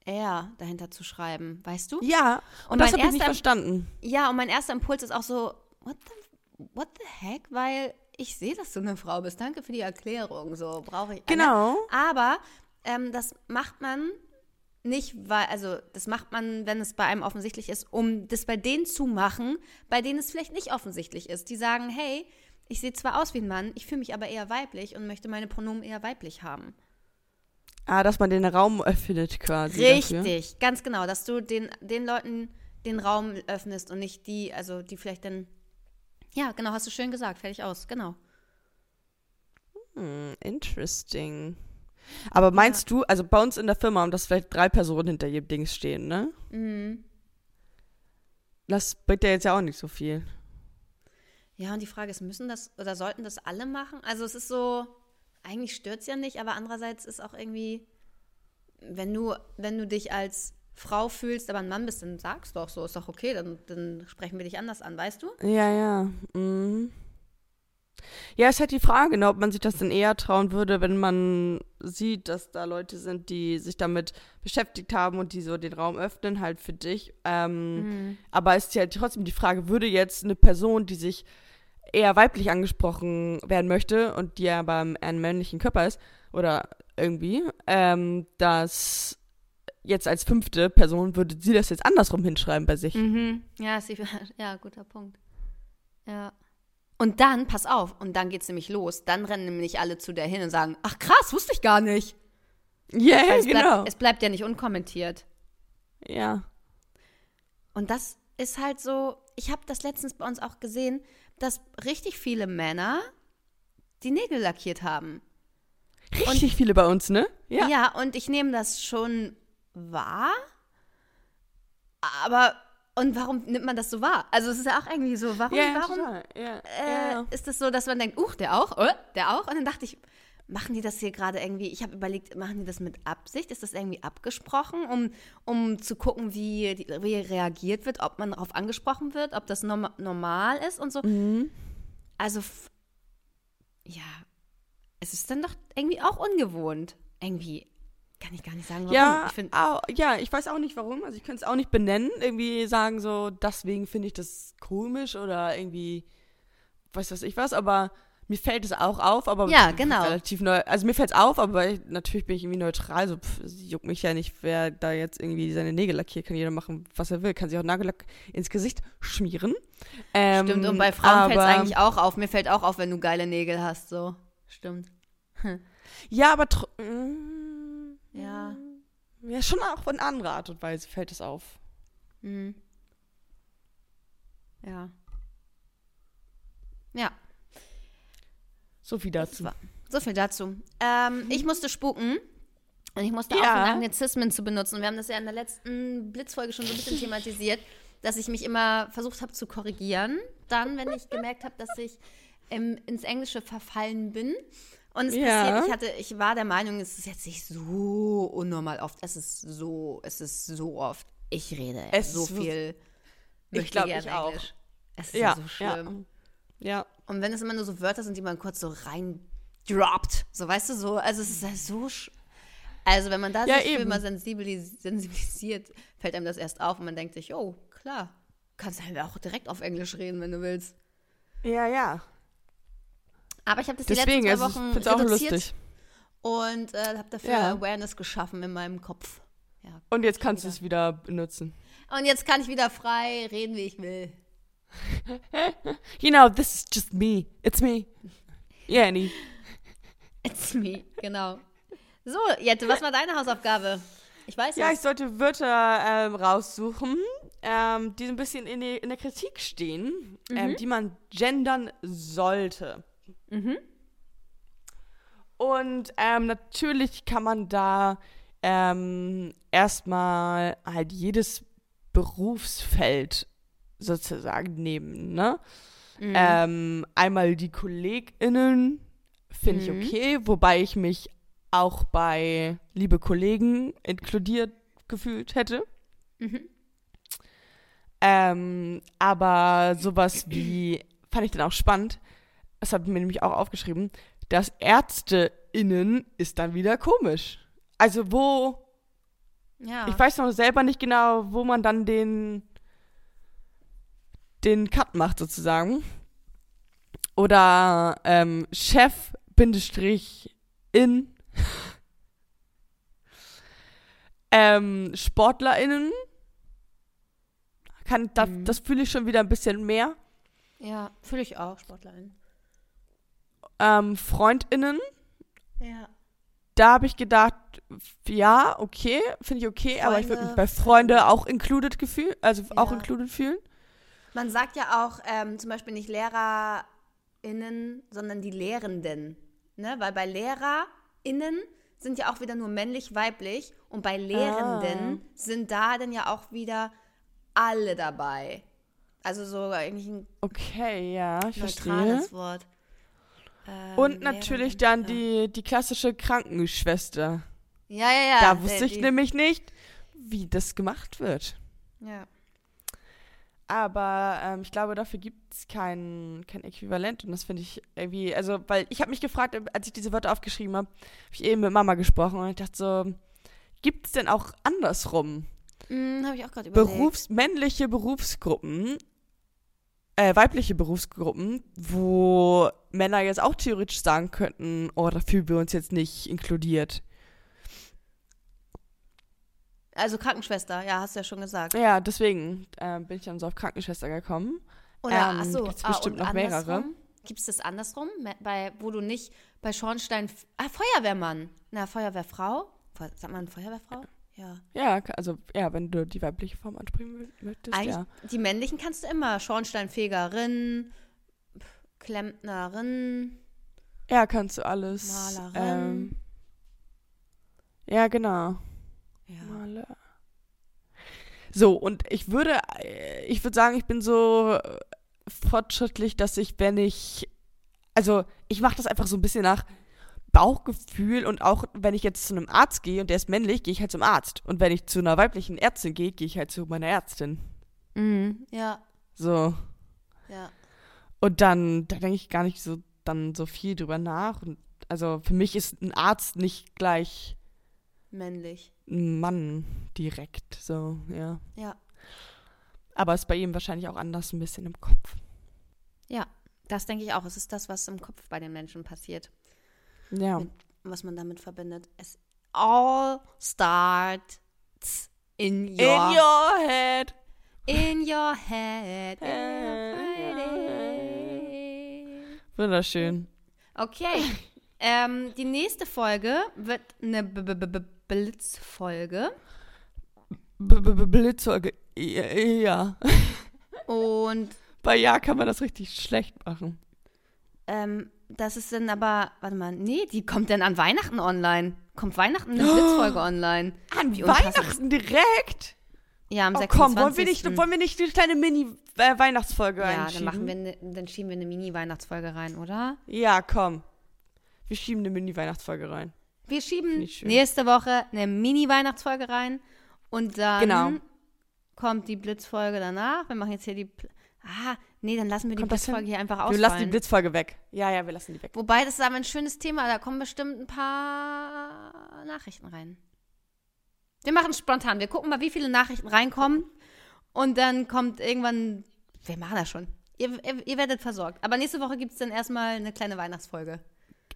er dahinter zu schreiben, weißt du? Ja, und, Und das habe ich nicht verstanden. Ja, und mein erster Impuls ist auch so, what the, what the heck? Weil ich sehe, dass du eine Frau bist. Danke für die Erklärung. So brauche ich. Genau. Aber ähm, das macht man nicht, weil, also das macht man, wenn es bei einem offensichtlich ist, um das bei denen zu machen, bei denen es vielleicht nicht offensichtlich ist. Die sagen, hey, ich sehe zwar aus wie ein Mann, ich fühle mich aber eher weiblich und möchte meine Pronomen eher weiblich haben. Ah, dass man den Raum öffnet quasi. Dafür. Richtig, ganz genau, dass du den, den Leuten den Raum öffnest und nicht die, also die vielleicht dann, ja, genau, hast du schön gesagt, fertig aus, genau. Hm, interesting. Aber meinst du, also bei uns in der Firma haben das vielleicht drei Personen hinter jedem Dings stehen, ne? Mhm. Das bringt ja jetzt ja auch nicht so viel. Ja, und die Frage ist, müssen das oder sollten das alle machen? Also es ist so, eigentlich stört es ja nicht, aber andererseits ist auch irgendwie, wenn du, wenn du dich als Frau fühlst, aber ein Mann bist, dann sagst du auch so, ist doch okay, dann, dann sprechen wir dich anders an, weißt du? Ja, ja. Mhm. Ja, ist halt die Frage, ne, ob man sich das denn eher trauen würde, wenn man sieht, dass da Leute sind, die sich damit beschäftigt haben und die so den Raum öffnen, halt für dich. Ähm, Aber ist ja halt trotzdem die Frage, würde jetzt eine Person, die sich eher weiblich angesprochen werden möchte und die ja beim einem männlichen Körper ist, oder irgendwie, ähm, dass jetzt als fünfte Person würde sie das jetzt andersrum hinschreiben bei sich. Mhm. Ja, ist die, (laughs) ja, guter Punkt. Ja. Und dann, pass auf, und dann geht's nämlich los. Dann rennen nämlich alle zu der hin und sagen, ach krass, wusste ich gar nicht. Ja, Weil es, genau. bleibt, es bleibt ja nicht unkommentiert. ja. Und das ist halt so, ich habe das letztens bei uns auch gesehen, dass richtig viele Männer die Nägel lackiert haben. Richtig viele bei uns, ne? Ja, und ich nehme das schon wahr. Aber, und warum nimmt man das so wahr? Also es ist ja auch irgendwie so, warum, warum total. Ja, äh, ja. ist es so, dass man denkt, uh, der auch, äh, der auch? Und dann dachte ich, machen die das hier gerade irgendwie, ich habe überlegt, machen die das mit Absicht? Ist das irgendwie abgesprochen, um, um zu gucken, wie, die, wie reagiert wird, ob man darauf angesprochen wird, ob das norma normal ist und so? Mhm. Also, ja, es ist dann doch irgendwie auch ungewohnt. Irgendwie, kann ich gar nicht sagen, warum. Ja, ich finde, au- ja, ich weiß auch nicht warum. Also ich könnte es auch nicht benennen. Irgendwie sagen so, deswegen finde ich das komisch oder irgendwie, weiß was ich was, aber mir fällt es auch auf, aber Ja, genau. relativ neu. Also mir fällt es auf, aber ich, natürlich bin ich irgendwie neutral. So, pff, juckt mich ja nicht, wer da jetzt irgendwie seine Nägel lackiert. Kann jeder machen, was er will. Kann sich auch Nagellack ins Gesicht schmieren. Ähm, stimmt, und bei Frauen fällt es eigentlich auch auf. Mir fällt auch auf, wenn du geile Nägel hast, so. Stimmt. Ja, aber mm, Ja. ja, schon auch in anderer Art und Weise fällt es auf. Mhm. Ja. Ja, So viel dazu. so viel dazu. Ähm, ich musste spuken. Und ich musste Ja. aufhören, Anglizismen zu benutzen. Und wir haben das ja in der letzten Blitzfolge schon so ein bisschen thematisiert, dass ich mich immer versucht habe zu korrigieren. Dann, wenn ich gemerkt habe, dass ich ähm, ins Englische verfallen bin. Und es Ja. passiert, ich hatte, ich war der Meinung, es ist jetzt nicht so unnormal oft. Es ist so, es ist so oft. Ich rede Es so viel. Ich möchte glaub, gern ich auch. Englisch. Es ist Ja, ja so schlimm. ja. Ja. Und wenn es immer nur so Wörter sind, die man kurz so rein droppt, so weißt du, so, also es ist ja so. sch- Also wenn man da Ja, sich mal sensibilis sensibilisiert, fällt einem das erst auf und man denkt sich, oh, klar, kannst halt auch direkt auf Englisch reden, wenn du willst. Ja, ja. Aber ich habe das die Deswegen, letzten zwei also ich Wochen es auch reduziert lustig. und äh, habe dafür Ja. Awareness geschaffen in meinem Kopf. Ja. Und jetzt kannst du es wieder benutzen. Und jetzt kann ich wieder frei reden, wie ich will. (laughs) You know, this is just me. It's me. Yeah, Annie. It's me, genau. So, Jette, was war deine Hausaufgabe? Ich weiß Ja, es. ich sollte Wörter ähm, raussuchen, ähm, die so ein bisschen in, die, in der Kritik stehen, ähm, die man gendern sollte. Und ähm, natürlich kann man da ähm, erstmal halt jedes Berufsfeld sozusagen nehmen, ne? Ähm, einmal die KollegInnen finde ich okay, wobei ich mich auch bei liebe Kollegen inkludiert gefühlt hätte. Ähm, aber sowas wie fand ich dann auch spannend, das hat mir nämlich auch aufgeschrieben, dass ÄrzteInnen ist dann wieder komisch. Also wo, Ja. ich weiß noch selber nicht genau, wo man dann den, den Cut macht sozusagen. Oder ähm, Chef, Bindestrich, in (laughs) ähm, SportlerInnen. Kann, da, Mhm. Das fühle ich schon wieder ein bisschen mehr. ja, fühle ich auch, Sportlerin. Ähm, FreundInnen, Ja. da habe ich gedacht, ja, okay, finde ich okay, aber ich würde mich Freunde, bei Freunde auch included gefühlen, also auch Ja. included fühlen. Man sagt ja auch ähm, zum Beispiel nicht LehrerInnen, sondern die Lehrenden. Ne? Weil bei LehrerInnen sind ja auch wieder nur männlich-weiblich und bei Lehrenden Ah. sind da dann ja auch wieder alle dabei. Also so eigentlich ein Okay, ja, ich verstehe. neutrales Wort. Ähm, Und natürlich dann die, die klassische Krankenschwester. Ja, ja, ja. da wusste ich die- nämlich nicht, wie das gemacht wird. Ja. Aber ähm, ich glaube, dafür gibt es kein, kein Äquivalent. Und das finde ich irgendwie, also, weil ich habe mich gefragt, als ich diese Wörter aufgeschrieben habe, habe ich eben mit Mama gesprochen und ich dachte so, gibt es denn auch andersrum Hm, Habe ich auch gerade überlegt. Berufs-, männliche Berufsgruppen, äh, weibliche Berufsgruppen, wo Männer jetzt auch theoretisch sagen könnten, oh, da fühlen wir uns jetzt nicht inkludiert. Also Krankenschwester, ja, hast du ja schon gesagt. Ja, deswegen äh, bin ich dann so auf Krankenschwester gekommen. Oder, Ähm, achso, gibt's ah, bestimmt und noch mehrere. Gibt es das andersrum? Bei, wo du nicht bei Schornstein. Ah, Feuerwehrmann. Na, Feuerwehrfrau? Fe- Sagt man Feuerwehrfrau? Ja. Ja, also, ja, wenn du die weibliche Form ansprechen mö- möchtest, Eigentlich, ja. die männlichen kannst du immer. Schornsteinfegerin, Klempnerin. Ja, kannst du alles. Malerin. Ähm, ja, genau. Ja. Maler. So, und ich würde, äh, ich würde sagen, ich bin so äh, fortschrittlich, dass ich, wenn ich, also ich mache das einfach so ein bisschen nach Bauchgefühl und auch wenn ich jetzt zu einem Arzt gehe und der ist männlich, gehe ich halt zum Arzt. Und wenn ich zu einer weiblichen Ärztin gehe, gehe ich halt zu meiner Ärztin. Mhm. Ja, So. ja. Und dann, da denke ich gar nicht so dann so viel drüber nach. Und also für mich ist ein Arzt nicht gleich Männlich. ein Mann direkt. So, ja. Ja. Aber ist bei ihm wahrscheinlich auch anders ein bisschen im Kopf. Ja, das denke ich auch. Es ist das, was im Kopf bei den Menschen passiert. Ja. Mit- was man damit verbindet. Es all starts in your, In your head. in your head. Wunderschön. Okay. ähm, die nächste Folge wird eine B -B -B Blitzfolge. B -b -b Blitzfolge. Ja. ja. Und Bei Ja kann man das richtig schlecht machen. ähm, das ist dann aber, warte mal, nee, die kommt dann an Weihnachten online. Kommt Weihnachten eine (gasps) Blitzfolge online. An Wie. Weihnachten direkt? Ja, am Oh 26. komm, wollen wir nicht, wollen wir nicht die kleine Mini-Weihnachtsfolge Ja, einschieben? dann machen wir, ne, dann schieben wir eine Mini-Weihnachtsfolge rein, oder? Ja, komm. Wir schieben eine Mini-Weihnachtsfolge rein. Wir schieben nächste Woche eine Mini-Weihnachtsfolge rein und dann Genau. kommt die Blitzfolge danach. Wir machen jetzt hier die. Pl ah, nee, dann lassen wir die Kommt das hin? Blitzfolge hier einfach Wir ausfallen. lassen die Blitzfolge weg. Ja, ja, wir lassen die weg. Wobei, das ist aber ein schönes Thema. Da kommen bestimmt ein paar Nachrichten rein. Wir machen spontan. Wir gucken mal, wie viele Nachrichten reinkommen. Und dann kommt irgendwann. Wir machen das schon. Ihr, ihr, ihr werdet versorgt. Aber nächste Woche gibt es dann erstmal eine kleine Weihnachtsfolge.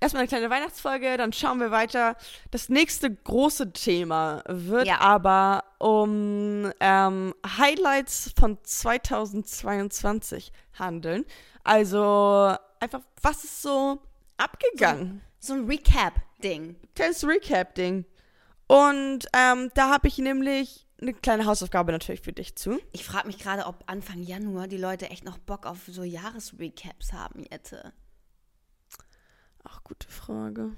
Erstmal eine kleine Weihnachtsfolge, dann schauen wir weiter. Das nächste große Thema wird Ja. aber um ähm, Highlights von 2022 handeln. Also einfach, was ist so abgegangen? So ein Recap-Ding. Kleines Recap-Ding. Und ähm, da habe ich nämlich eine kleine Hausaufgabe natürlich für dich zu. Ich frage mich gerade, ob Anfang Januar die Leute echt noch Bock auf so Jahresrecaps haben, Jette. Ach, gute Frage.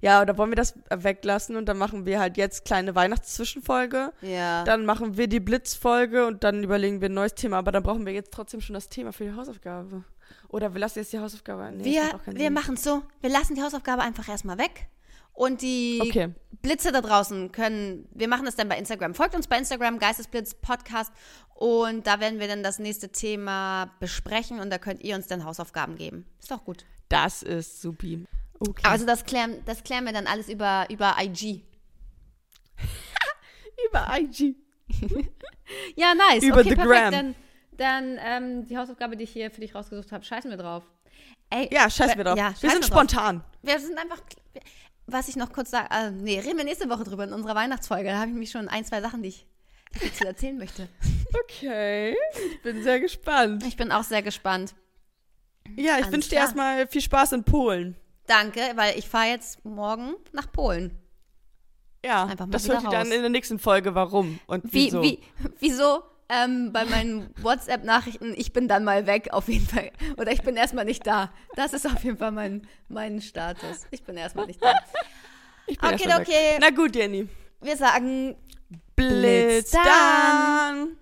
Ja, oder wollen wir das weglassen und dann machen wir halt jetzt kleine Weihnachtszwischenfolge. Ja. Dann machen wir die Blitzfolge und dann überlegen wir ein neues Thema. Aber dann brauchen wir jetzt trotzdem schon das Thema für die Hausaufgabe. Oder wir lassen jetzt die Hausaufgabe. Nee, wir wir machen es so, wir lassen die Hausaufgabe einfach erstmal weg. Und die Okay. Blitze da draußen können, wir machen das dann bei Instagram. Folgt uns bei Instagram, Geistesblitz Podcast. Und da werden wir dann das nächste Thema besprechen und da könnt ihr uns dann Hausaufgaben geben. Ist doch gut. Das ist supi. Okay. Also das klären, das klären wir dann alles über, über IG. (laughs) über IG. (laughs) Ja, nice. Über okay, the perfekt. gram. Dann, dann ähm, die Hausaufgabe, die ich hier für dich rausgesucht habe, scheißen wir drauf. Ey, Ja, scheiß mir drauf. Ja, wir sind drauf. spontan. Wir sind einfach. Was ich noch kurz sage, äh, nee, reden wir nächste Woche drüber in unserer Weihnachtsfolge. Da habe ich mich schon ein, zwei Sachen, die ich die ich dazu erzählen möchte. (laughs) Okay. Ich bin sehr gespannt. Ich bin auch sehr gespannt. Ja, ich wünsche dir erstmal viel Spaß in Polen. Danke, weil ich fahre jetzt morgen nach Polen. Ja, Einfach mal das hört ihr dann in der nächsten Folge, warum und Wie, wieso. wie, wieso? Ähm, bei meinen (laughs) WhatsApp-Nachrichten, ich bin dann mal weg, auf jeden Fall. Oder ich bin erstmal nicht da. Das ist auf jeden Fall mein, mein Status. Ich bin erstmal nicht da. Ich bin Okay, okay. Na gut, Jenny. Wir sagen Blitz Blitz dann. dann.